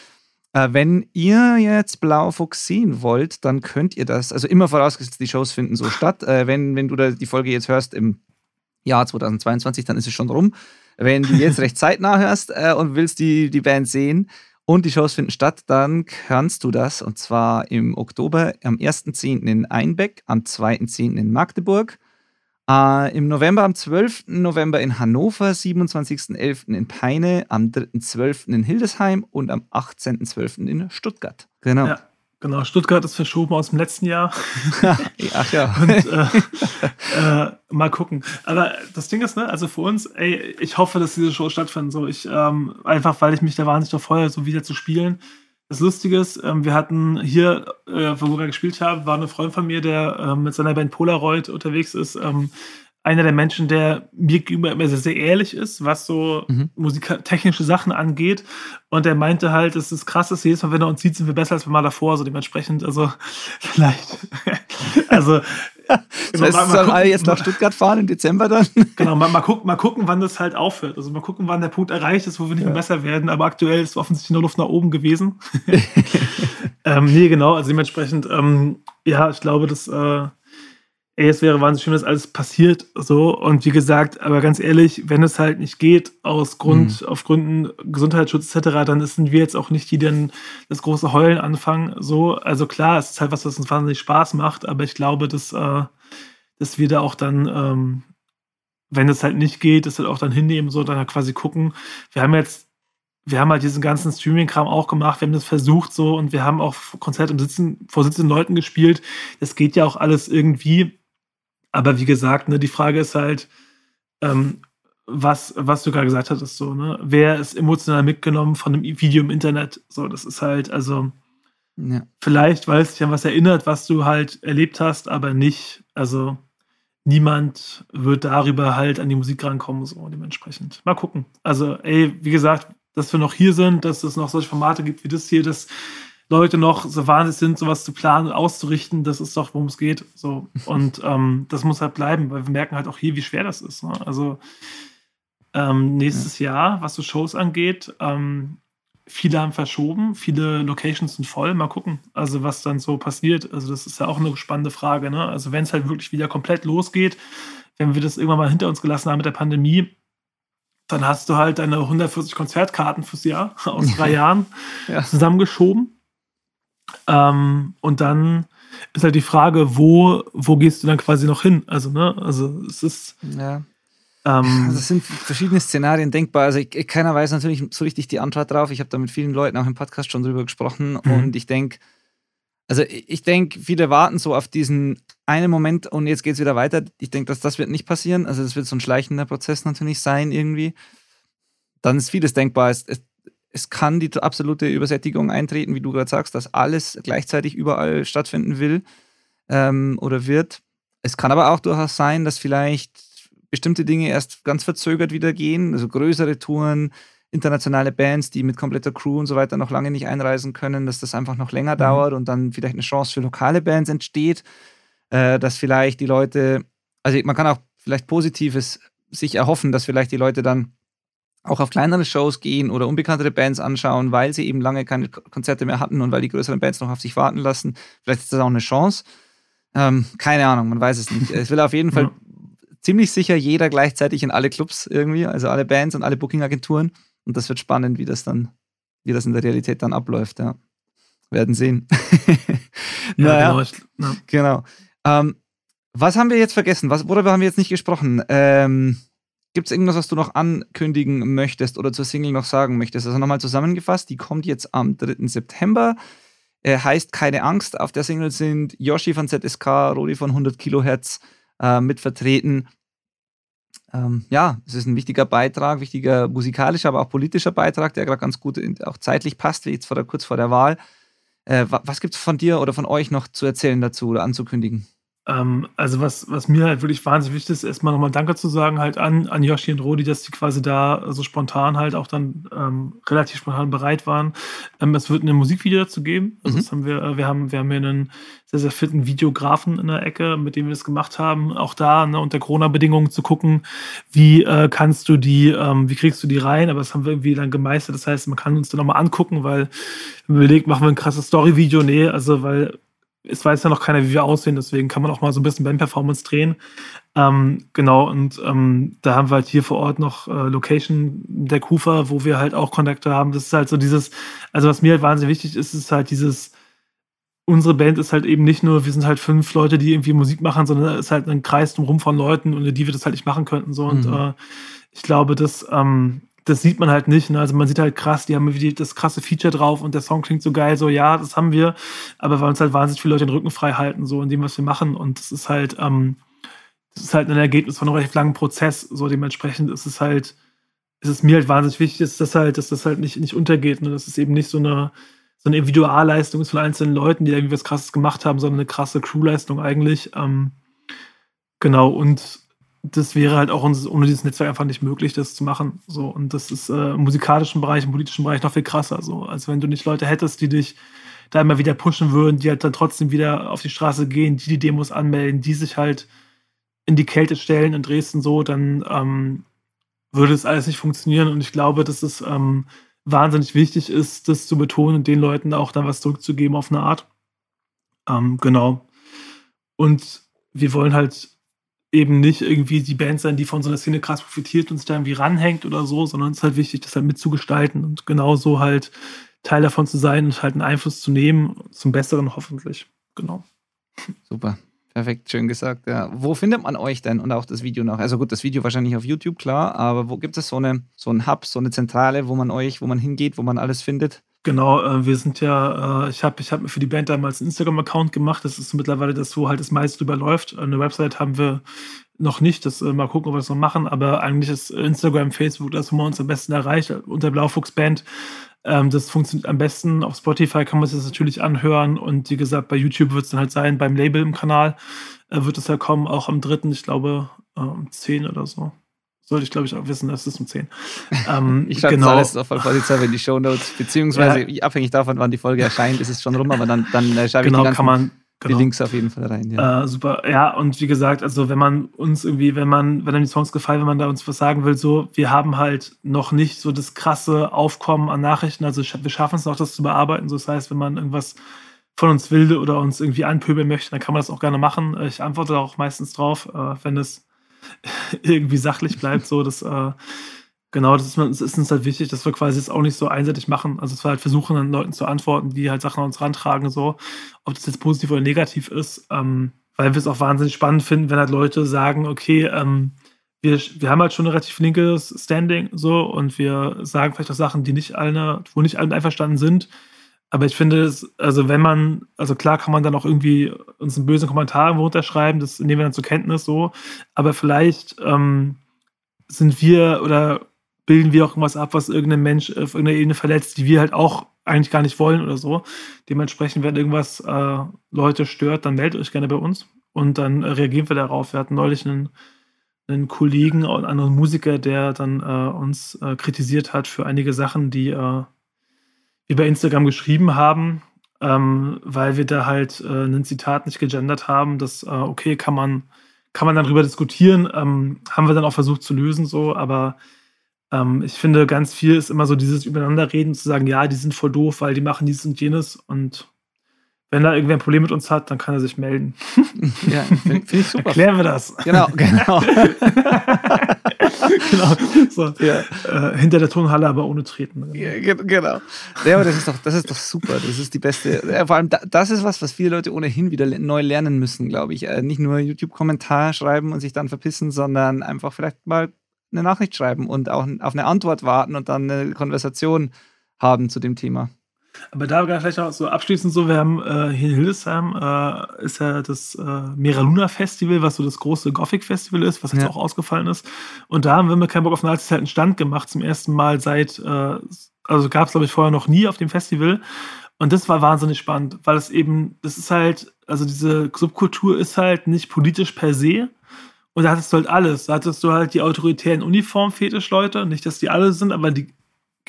Äh, wenn ihr jetzt Blaufuchs sehen wollt, dann könnt ihr das, also immer vorausgesetzt, die Shows finden so statt. Äh, wenn, wenn du da die Folge jetzt hörst im Jahr 2022, dann ist es schon rum. Wenn du jetzt recht zeitnah hörst äh, und willst die, die Band sehen und die Shows finden statt, dann kannst du das und zwar im Oktober am 1.10. in Einbeck, am 2.10. in Magdeburg, äh, Im November, am 12. November in Hannover, 27.11. in Peine, am 3.12. in Hildesheim und am 18.12. in Stuttgart. Genau. Ja. Genau, Stuttgart ist verschoben aus dem letzten Jahr. Ach ja. Und, äh, äh, mal gucken. Aber das Ding ist, ne, also für uns, ey, ich hoffe, dass diese Show stattfinden. So, ich, ähm, einfach weil ich mich da wahnsinnig darauf freue, so wieder zu spielen. Das Lustige ist, ähm, wir hatten hier, äh, wo wir gespielt haben, war eine Freund von mir, der ähm, mit seiner Band Polaroid unterwegs ist. Ähm, einer der Menschen, der mir gegenüber immer sehr, sehr ehrlich ist, was so mhm. musiktechnische Sachen angeht. Und er meinte halt, es ist krass, dass jedes Mal, wenn er uns sieht, sind wir besser als wir mal davor. So dementsprechend, also vielleicht. also das heißt, mal, sollen alle jetzt nach Stuttgart fahren im Dezember dann? Genau, mal, mal, gucken, mal gucken, wann das halt aufhört. Also mal gucken, wann der Punkt erreicht ist, wo wir nicht ja. mehr besser werden. Aber aktuell ist offensichtlich nur Luft nach oben gewesen. ähm, nee, genau. Also dementsprechend, ähm, ja, ich glaube, dass äh, ey, es wäre wahnsinnig schön, dass alles passiert. So. Und wie gesagt, aber ganz ehrlich, wenn es halt nicht geht, aus Grund, mhm. auf Gründen Gesundheitsschutz etc., dann sind wir jetzt auch nicht die, die dann das große Heulen anfangen. So, also klar, es ist halt was, was uns wahnsinnig Spaß macht, aber ich glaube, dass, äh, dass wir da auch dann, ähm, wenn es halt nicht geht, das halt auch dann hinnehmen, so dann halt quasi gucken. Wir haben jetzt wir haben halt diesen ganzen Streaming-Kram auch gemacht, wir haben das versucht so und wir haben auch Konzerte im Sitzen, vor sitzenden Leuten gespielt. Das geht ja auch alles irgendwie. Aber wie gesagt, ne, die Frage ist halt, ähm, was, was du gerade gesagt hattest, so, ne? Wer ist emotional mitgenommen von einem Video im Internet? So, das ist halt, also ja. vielleicht, weil es dich an was erinnert, was du halt erlebt hast, aber nicht, also niemand wird darüber halt an die Musik rankommen, so dementsprechend. Mal gucken. Also, ey, wie gesagt, dass wir noch hier sind, dass es noch solche Formate gibt wie das hier, das Leute noch so wahnsinnig sind, sowas zu planen und auszurichten, das ist doch, worum es geht. So. Und ähm, das muss halt bleiben, weil wir merken halt auch hier, wie schwer das ist. Ne? Also ähm, nächstes ja. Jahr, was so Shows angeht, ähm, viele haben verschoben, viele Locations sind voll. Mal gucken, also was dann so passiert. Also das ist ja auch eine spannende Frage. Ne? Also wenn es halt wirklich wieder komplett losgeht, wenn wir das irgendwann mal hinter uns gelassen haben mit der Pandemie, dann hast du halt deine 140 Konzertkarten fürs Jahr aus drei Jahren ja. zusammengeschoben ähm, und dann ist halt die Frage, wo, wo gehst du dann quasi noch hin? Also, ne, also es ist. Ja. Ähm, also es sind verschiedene Szenarien denkbar. Also ich, keiner weiß natürlich so richtig die Antwort drauf. Ich habe da mit vielen Leuten auch im Podcast schon drüber gesprochen mhm. und ich denke, also ich denke, viele warten so auf diesen einen Moment und jetzt geht es wieder weiter. Ich denke, dass das wird nicht passieren. Also das wird so ein schleichender Prozess natürlich sein irgendwie. Dann ist vieles denkbar. Es, es, es kann die absolute Übersättigung eintreten, wie du gerade sagst, dass alles gleichzeitig überall stattfinden will ähm, oder wird. Es kann aber auch durchaus sein, dass vielleicht bestimmte Dinge erst ganz verzögert wieder gehen, also größere Touren, internationale Bands, die mit kompletter Crew und so weiter noch lange nicht einreisen können, dass das einfach noch länger mhm. dauert und dann vielleicht eine Chance für lokale Bands entsteht, äh, dass vielleicht die Leute, also man kann auch vielleicht Positives sich erhoffen, dass vielleicht die Leute dann auch auf kleinere Shows gehen oder unbekanntere Bands anschauen, weil sie eben lange keine Konzerte mehr hatten und weil die größeren Bands noch auf sich warten lassen. Vielleicht ist das auch eine Chance. Ähm, keine Ahnung, man weiß es nicht. Es will auf jeden Fall ja. ziemlich sicher jeder gleichzeitig in alle Clubs irgendwie, also alle Bands und alle Booking-Agenturen. Und das wird spannend, wie das dann, wie das in der Realität dann abläuft, ja. Werden sehen. naja, genau. Ja. genau. Ähm, was haben wir jetzt vergessen? Was, worüber haben wir jetzt nicht gesprochen? Ähm, Gibt es irgendwas, was du noch ankündigen möchtest oder zur Single noch sagen möchtest? Also nochmal zusammengefasst, die kommt jetzt am 3. September. Äh, heißt Keine Angst. Auf der Single sind Yoshi von ZSK, Rodi von 100 Kilohertz äh, mit vertreten ähm, ja, es ist ein wichtiger Beitrag, wichtiger musikalischer, aber auch politischer Beitrag, der gerade ganz gut in, auch zeitlich passt, wie jetzt vor der, kurz vor der Wahl. Äh, was gibt es von dir oder von euch noch zu erzählen dazu oder anzukündigen? Ähm, also was, was mir halt wirklich wahnsinnig wichtig ist, erstmal nochmal Danke zu sagen halt an, an Yoshi und Rodi, dass die quasi da so spontan halt auch dann ähm, relativ spontan bereit waren. Ähm, es wird ein Musikvideo dazu geben. Also mhm. das haben wir, äh, wir haben, wir haben hier einen sehr, sehr fitten Videografen in der Ecke, mit dem wir das gemacht haben. Auch da ne, unter Corona-Bedingungen zu gucken, wie äh, kannst du die, ähm, wie kriegst du die rein, aber das haben wir irgendwie dann gemeistert. Das heißt, man kann uns dann nochmal angucken, weil überlegt, machen wir ein krasses Story-Video. Nee, also weil es weiß ja noch keiner, wie wir aussehen, deswegen kann man auch mal so ein bisschen Band-Performance drehen. Ähm, genau, und ähm, da haben wir halt hier vor Ort noch äh, Location der Kufa, wo wir halt auch Kontakte haben. Das ist halt so dieses, also was mir halt wahnsinnig wichtig ist, ist halt dieses, unsere Band ist halt eben nicht nur, wir sind halt fünf Leute, die irgendwie Musik machen, sondern es ist halt ein Kreis drumherum von Leuten, ohne die wir das halt nicht machen könnten. So. Und mhm. äh, ich glaube, dass ähm, das sieht man halt nicht. Ne? Also man sieht halt krass, die haben das krasse Feature drauf und der Song klingt so geil, so ja, das haben wir, aber weil uns halt wahnsinnig viele Leute den Rücken frei halten, so in dem, was wir machen. Und das ist halt, ähm, das ist halt ein Ergebnis von einem recht langen Prozess. So dementsprechend ist es halt, ist es mir halt wahnsinnig wichtig, dass das halt, dass das halt nicht, nicht untergeht. Ne? Dass es eben nicht so eine, so eine Individualleistung ist von einzelnen Leuten, die irgendwie was krasses gemacht haben, sondern eine krasse Crewleistung eigentlich. Ähm, genau, und das wäre halt auch ohne dieses Netzwerk einfach nicht möglich, das zu machen. So, und das ist äh, im musikalischen Bereich, im politischen Bereich noch viel krasser. So, als wenn du nicht Leute hättest, die dich da immer wieder pushen würden, die halt dann trotzdem wieder auf die Straße gehen, die die Demos anmelden, die sich halt in die Kälte stellen in Dresden so, dann ähm, würde es alles nicht funktionieren. Und ich glaube, dass es ähm, wahnsinnig wichtig ist, das zu betonen und den Leuten auch dann was zurückzugeben auf eine Art. Ähm, genau. Und wir wollen halt eben nicht irgendwie die Band sein, die von so einer Szene krass profitiert und sich da irgendwie ranhängt oder so, sondern es ist halt wichtig, das halt mitzugestalten und genauso halt Teil davon zu sein und halt einen Einfluss zu nehmen, zum Besseren hoffentlich. Genau. Super. Perfekt, schön gesagt. Ja. Wo findet man euch denn und auch das Video noch? Also gut, das Video wahrscheinlich auf YouTube, klar, aber wo gibt es so eine so einen Hub, so eine Zentrale, wo man euch, wo man hingeht, wo man alles findet? Genau, äh, wir sind ja, äh, ich habe ich hab mir für die Band damals einen Instagram-Account gemacht. Das ist mittlerweile das, wo halt das meiste drüber läuft. Eine Website haben wir noch nicht. Das äh, mal gucken, ob wir das noch machen. Aber eigentlich ist Instagram, Facebook das, wo man uns am besten erreicht, unter Blaufuchs Band. Ähm, das funktioniert am besten. Auf Spotify kann man sich das natürlich anhören. Und wie gesagt, bei YouTube wird es dann halt sein, beim Label im Kanal äh, wird es ja kommen, auch am 3., ich glaube, äh, um 10 oder so. Sollte ich, glaube ich, auch wissen, dass es um 10. Ähm, ich schreibe genau. das alles auf vorsichtshalber in die Show Notes, beziehungsweise ja. abhängig davon, wann die Folge erscheint, ist es schon rum, aber dann, dann äh, schreibe genau, ich die, ganzen, man, genau. die Links auf jeden Fall rein. Ja. Äh, super. Ja, und wie gesagt, also wenn man uns irgendwie, wenn man, wenn einem die Songs gefallen, wenn man da uns was sagen will, so, wir haben halt noch nicht so das krasse Aufkommen an Nachrichten, also wir schaffen es noch, das zu bearbeiten. So, das heißt, wenn man irgendwas von uns will oder uns irgendwie anpöbeln möchte, dann kann man das auch gerne machen. Ich antworte auch meistens drauf, äh, wenn es irgendwie sachlich bleibt. So, das, äh, genau, das ist, das ist, uns halt wichtig, dass wir quasi das auch nicht so einseitig machen. Also, dass wir halt versuchen, an Leuten zu antworten, die halt Sachen an uns rantragen, so, ob das jetzt positiv oder negativ ist. Ähm, weil wir es auch wahnsinnig spannend finden, wenn halt Leute sagen, okay, ähm, wir, wir haben halt schon ein relativ linkes Standing so und wir sagen vielleicht auch Sachen, die nicht alle, wo nicht alle einverstanden sind. Aber ich finde, also wenn man, also klar kann man dann auch irgendwie uns einen bösen Kommentar runterschreiben, das nehmen wir dann zur Kenntnis so. Aber vielleicht ähm, sind wir oder bilden wir auch irgendwas ab, was irgendein Mensch auf irgendeiner Ebene verletzt, die wir halt auch eigentlich gar nicht wollen oder so. Dementsprechend, wenn irgendwas äh, Leute stört, dann meldet euch gerne bei uns und dann äh, reagieren wir darauf. Wir hatten neulich einen, einen Kollegen, einen anderen Musiker, der dann äh, uns äh, kritisiert hat für einige Sachen, die äh, bei Instagram geschrieben haben, ähm, weil wir da halt äh, ein Zitat nicht gegendert haben. Das, okay, kann man, kann man dann drüber diskutieren. Ähm, haben wir dann auch versucht zu lösen, so, aber ähm, ich finde, ganz viel ist immer so dieses Übereinanderreden, zu sagen, ja, die sind voll doof, weil die machen dies und jenes. Und wenn da irgendwer ein Problem mit uns hat, dann kann er sich melden. Ja, finde find ich super. Erklären wir das. Genau, genau. genau. So. Ja. Äh, hinter der Tonhalle, aber ohne Treten. Ja, genau. Ja, aber das ist, doch, das ist doch super. Das ist die beste. Ja, vor allem, das ist was, was viele Leute ohnehin wieder neu lernen müssen, glaube ich. Äh, nicht nur YouTube-Kommentar schreiben und sich dann verpissen, sondern einfach vielleicht mal eine Nachricht schreiben und auch auf eine Antwort warten und dann eine Konversation haben zu dem Thema. Aber da vielleicht auch so abschließend so, wir haben äh, hier in Hildesheim äh, ist ja das äh, Mera Festival, was so das große Gothic Festival ist, was jetzt ja. auch ausgefallen ist. Und da haben wir mit kein Bock auf Nazis halt einen Stand gemacht, zum ersten Mal seit, äh, also gab es glaube ich vorher noch nie auf dem Festival. Und das war wahnsinnig spannend, weil es eben, das ist halt, also diese Subkultur ist halt nicht politisch per se, und da hattest du halt alles. Da hattest du halt die autoritären Uniform-Fetischleute. Nicht, dass die alle sind, aber die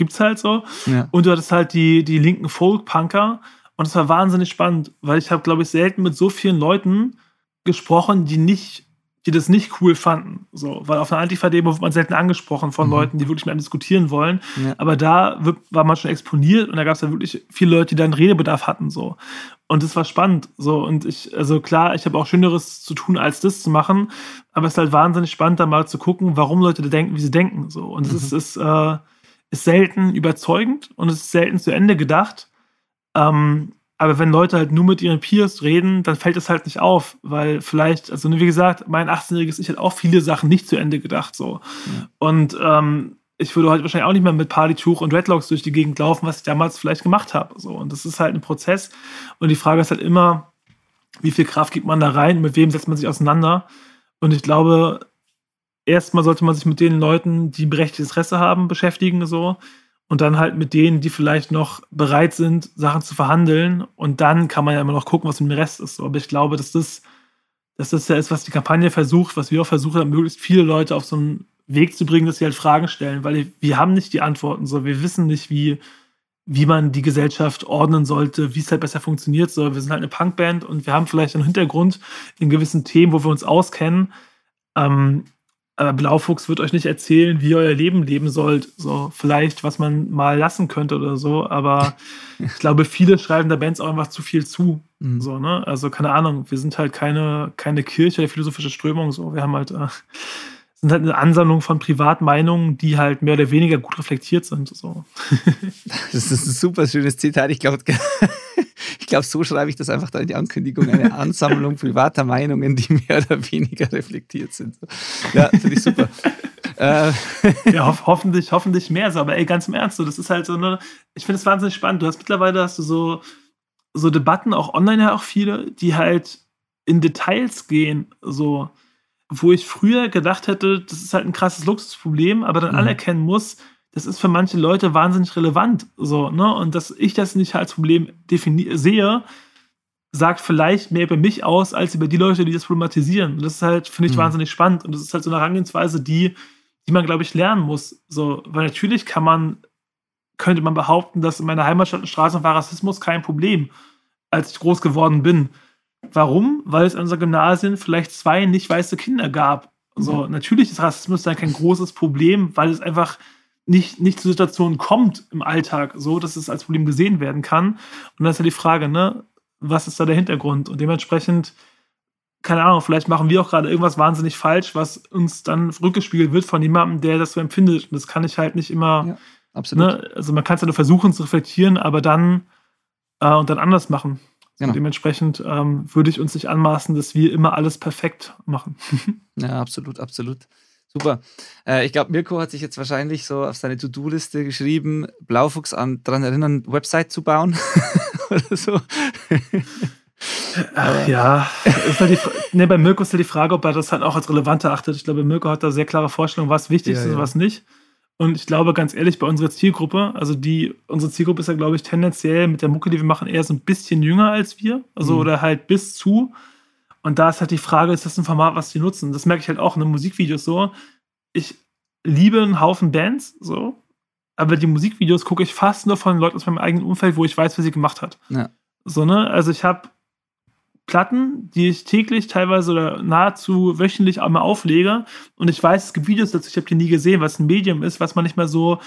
gibt's halt so. Ja. Und du hattest halt die, die linken Folk-Punker. Und es war wahnsinnig spannend, weil ich habe, glaube ich, selten mit so vielen Leuten gesprochen, die nicht, die das nicht cool fanden. So, weil auf einer Antifa-Demo wird man selten angesprochen von mhm. Leuten, die wirklich mit einem diskutieren wollen. Ja. Aber da wird, war man schon exponiert und da gab es ja wirklich viele Leute, die dann Redebedarf hatten. So. Und das war spannend. So, und ich, also klar, ich habe auch Schöneres zu tun, als das zu machen. Aber es ist halt wahnsinnig spannend, da mal zu gucken, warum Leute da denken, wie sie denken. So. Und es mhm. ist, ist, äh, ist selten überzeugend und es ist selten zu Ende gedacht. Ähm, aber wenn Leute halt nur mit ihren Peers reden, dann fällt es halt nicht auf, weil vielleicht, also wie gesagt, mein 18-jähriges Ich hat auch viele Sachen nicht zu Ende gedacht. So. Ja. Und ähm, ich würde heute wahrscheinlich auch nicht mehr mit Partytuch und Dreadlocks durch die Gegend laufen, was ich damals vielleicht gemacht habe. So, und das ist halt ein Prozess. Und die Frage ist halt immer, wie viel Kraft gibt man da rein, mit wem setzt man sich auseinander? Und ich glaube, erstmal sollte man sich mit den Leuten, die berechtigtes Interesse haben, beschäftigen, so. Und dann halt mit denen, die vielleicht noch bereit sind, Sachen zu verhandeln. Und dann kann man ja immer noch gucken, was mit dem Rest ist. Aber ich glaube, dass das, dass das ja ist, was die Kampagne versucht, was wir auch versuchen, möglichst viele Leute auf so ein Weg zu bringen, dass sie halt Fragen stellen, weil wir haben nicht die Antworten. So, wir wissen nicht, wie, wie man die Gesellschaft ordnen sollte, wie es halt besser funktioniert. So, wir sind halt eine Punkband und wir haben vielleicht einen Hintergrund in gewissen Themen, wo wir uns auskennen. Ähm, aber Blaufuchs wird euch nicht erzählen, wie ihr euer Leben leben sollt. So, vielleicht, was man mal lassen könnte oder so. Aber ich glaube, viele schreiben der Bands auch einfach zu viel zu. Mhm. So, ne? Also, keine Ahnung, wir sind halt keine, keine Kirche oder philosophische Strömung. So, wir haben halt äh, sind halt eine Ansammlung von Privatmeinungen, die halt mehr oder weniger gut reflektiert sind. So. Das ist ein super schönes Zitat. Ich glaube, glaube, so schreibe ich das einfach da in die Ankündigung. Eine Ansammlung privater Meinungen, die mehr oder weniger reflektiert sind. Ja, finde ich super. Äh. ja, ho hoffentlich, hoffentlich mehr so. Aber ey, ganz im Ernst, so, das ist halt so eine, ich finde es wahnsinnig spannend. Du hast mittlerweile hast du so, so Debatten, auch online ja auch viele, die halt in Details gehen. So, wo ich früher gedacht hätte, das ist halt ein krasses Luxusproblem, aber dann mhm. anerkennen muss, das ist für manche Leute wahnsinnig relevant. So, ne? Und dass ich das nicht als Problem sehe, sagt vielleicht mehr über mich aus, als über die Leute, die das problematisieren. Und das ist halt, finde ich, mhm. wahnsinnig spannend. Und das ist halt so eine Herangehensweise, die, die man, glaube ich, lernen muss. So, weil natürlich kann man, könnte man behaupten, dass in meiner Heimatstadt ein Straßen war Rassismus kein Problem, als ich groß geworden bin. Warum? Weil es an unseren Gymnasien vielleicht zwei nicht weiße Kinder gab. Also mhm. natürlich ist Rassismus dann kein großes Problem, weil es einfach nicht, nicht zu Situationen kommt im Alltag, so dass es als Problem gesehen werden kann. Und dann ist ja die Frage, ne, was ist da der Hintergrund? Und dementsprechend, keine Ahnung, vielleicht machen wir auch gerade irgendwas wahnsinnig falsch, was uns dann rückgespiegelt wird von jemandem, der das so empfindet. Und das kann ich halt nicht immer. Ja, absolut. Ne, also man kann es ja nur versuchen zu reflektieren, aber dann äh, und dann anders machen. Genau. Dementsprechend ähm, würde ich uns nicht anmaßen, dass wir immer alles perfekt machen. ja, absolut, absolut. Super. Äh, ich glaube, Mirko hat sich jetzt wahrscheinlich so auf seine To-Do-Liste geschrieben, Blaufuchs an, daran erinnern, Website zu bauen oder so. Ach, ja, ist halt die, nee, bei Mirko ist ja die Frage, ob er das halt auch als relevant erachtet. Ich glaube, Mirko hat da sehr klare Vorstellungen, was wichtig ja, ist und ja. was nicht. Und ich glaube, ganz ehrlich, bei unserer Zielgruppe, also die, unsere Zielgruppe ist ja, glaube ich, tendenziell mit der Mucke, die wir machen, eher so ein bisschen jünger als wir. Also, mhm. oder halt bis zu. Und da ist halt die Frage, ist das ein Format, was die nutzen? Das merke ich halt auch in den Musikvideos so. Ich liebe einen Haufen Bands, so. Aber die Musikvideos gucke ich fast nur von Leuten aus meinem eigenen Umfeld, wo ich weiß, wer sie gemacht hat. Ja. So, ne? Also ich habe Platten, die ich täglich teilweise oder nahezu wöchentlich einmal auflege. Und ich weiß, es gibt Videos dazu, ich habe die nie gesehen, was ein Medium ist, was man nicht mehr so,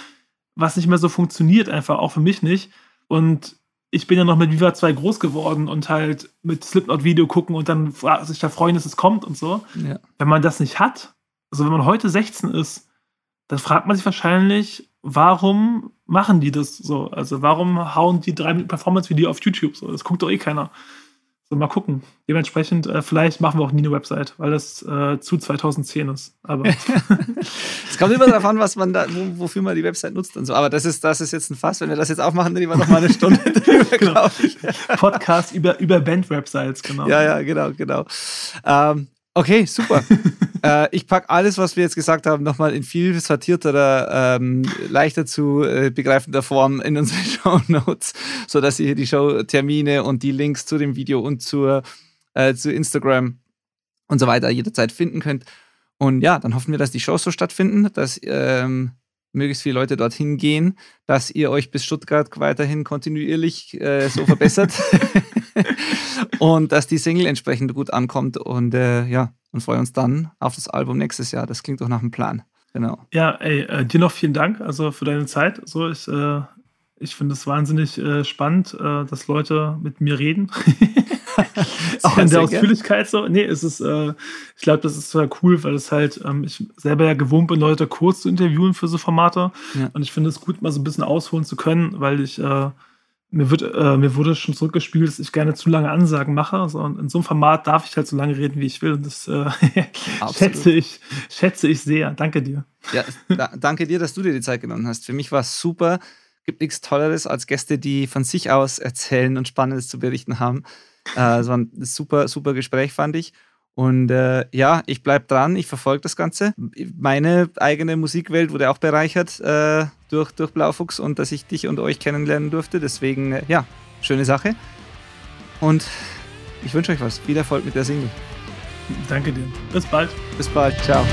was nicht mehr so funktioniert, einfach auch für mich nicht. Und ich bin ja noch mit Viva 2 groß geworden und halt mit Slipknot-Video gucken und dann sich da freuen, dass es kommt und so. Ja. Wenn man das nicht hat, also wenn man heute 16 ist, dann fragt man sich wahrscheinlich, warum machen die das so? Also warum hauen die drei Performance-Video auf YouTube so? Das guckt doch eh keiner. So, mal gucken. Dementsprechend, äh, vielleicht machen wir auch nie eine Website, weil das äh, zu 2010 ist. Aber es kommt immer darauf an, was man da, wo, wofür man die Website nutzt und so. Aber das ist, das ist jetzt ein Fass. Wenn wir das jetzt aufmachen, dann wir noch mal eine Stunde drüber, genau. Podcast über, über Band-Websites, genau. Ja, ja, genau, genau. Ähm, Okay, super. äh, ich packe alles, was wir jetzt gesagt haben, nochmal in viel sortierterer, ähm, leichter zu äh, begreifender Form in unsere Show Notes, sodass ihr hier die Showtermine und die Links zu dem Video und zur, äh, zu Instagram und so weiter jederzeit finden könnt. Und ja, dann hoffen wir, dass die Shows so stattfinden, dass ähm, möglichst viele Leute dorthin gehen, dass ihr euch bis Stuttgart weiterhin kontinuierlich äh, so verbessert. und dass die Single entsprechend gut ankommt und äh, ja, und freuen uns dann auf das Album nächstes Jahr. Das klingt doch nach einem Plan. Genau. Ja, ey, äh, dir noch vielen Dank also für deine Zeit. So, ich, äh, ich finde es wahnsinnig äh, spannend, äh, dass Leute mit mir reden. auch in der Ausführlichkeit so. Nee, es ist, äh, ich glaube, das ist total cool, weil es halt, ähm, ich selber ja gewohnt bin, Leute kurz zu interviewen für so Formate. Ja. Und ich finde es gut, mal so ein bisschen ausholen zu können, weil ich äh, mir, wird, äh, mir wurde schon zurückgespielt, dass ich gerne zu lange Ansagen mache. Also in so einem Format darf ich halt so lange reden, wie ich will. Und das äh, schätze, ich, schätze ich sehr. Danke dir. Ja, da, danke dir, dass du dir die Zeit genommen hast. Für mich war es super. Gibt nichts Tolleres als Gäste, die von sich aus erzählen und Spannendes zu berichten haben. Äh, es war ein super, super Gespräch, fand ich. Und äh, ja, ich bleibe dran, ich verfolge das Ganze. Meine eigene Musikwelt wurde auch bereichert äh, durch, durch Blaufuchs und dass ich dich und euch kennenlernen durfte. Deswegen, äh, ja, schöne Sache. Und ich wünsche euch was. Viel Erfolg mit der Single. Danke dir. Bis bald. Bis bald. Ciao.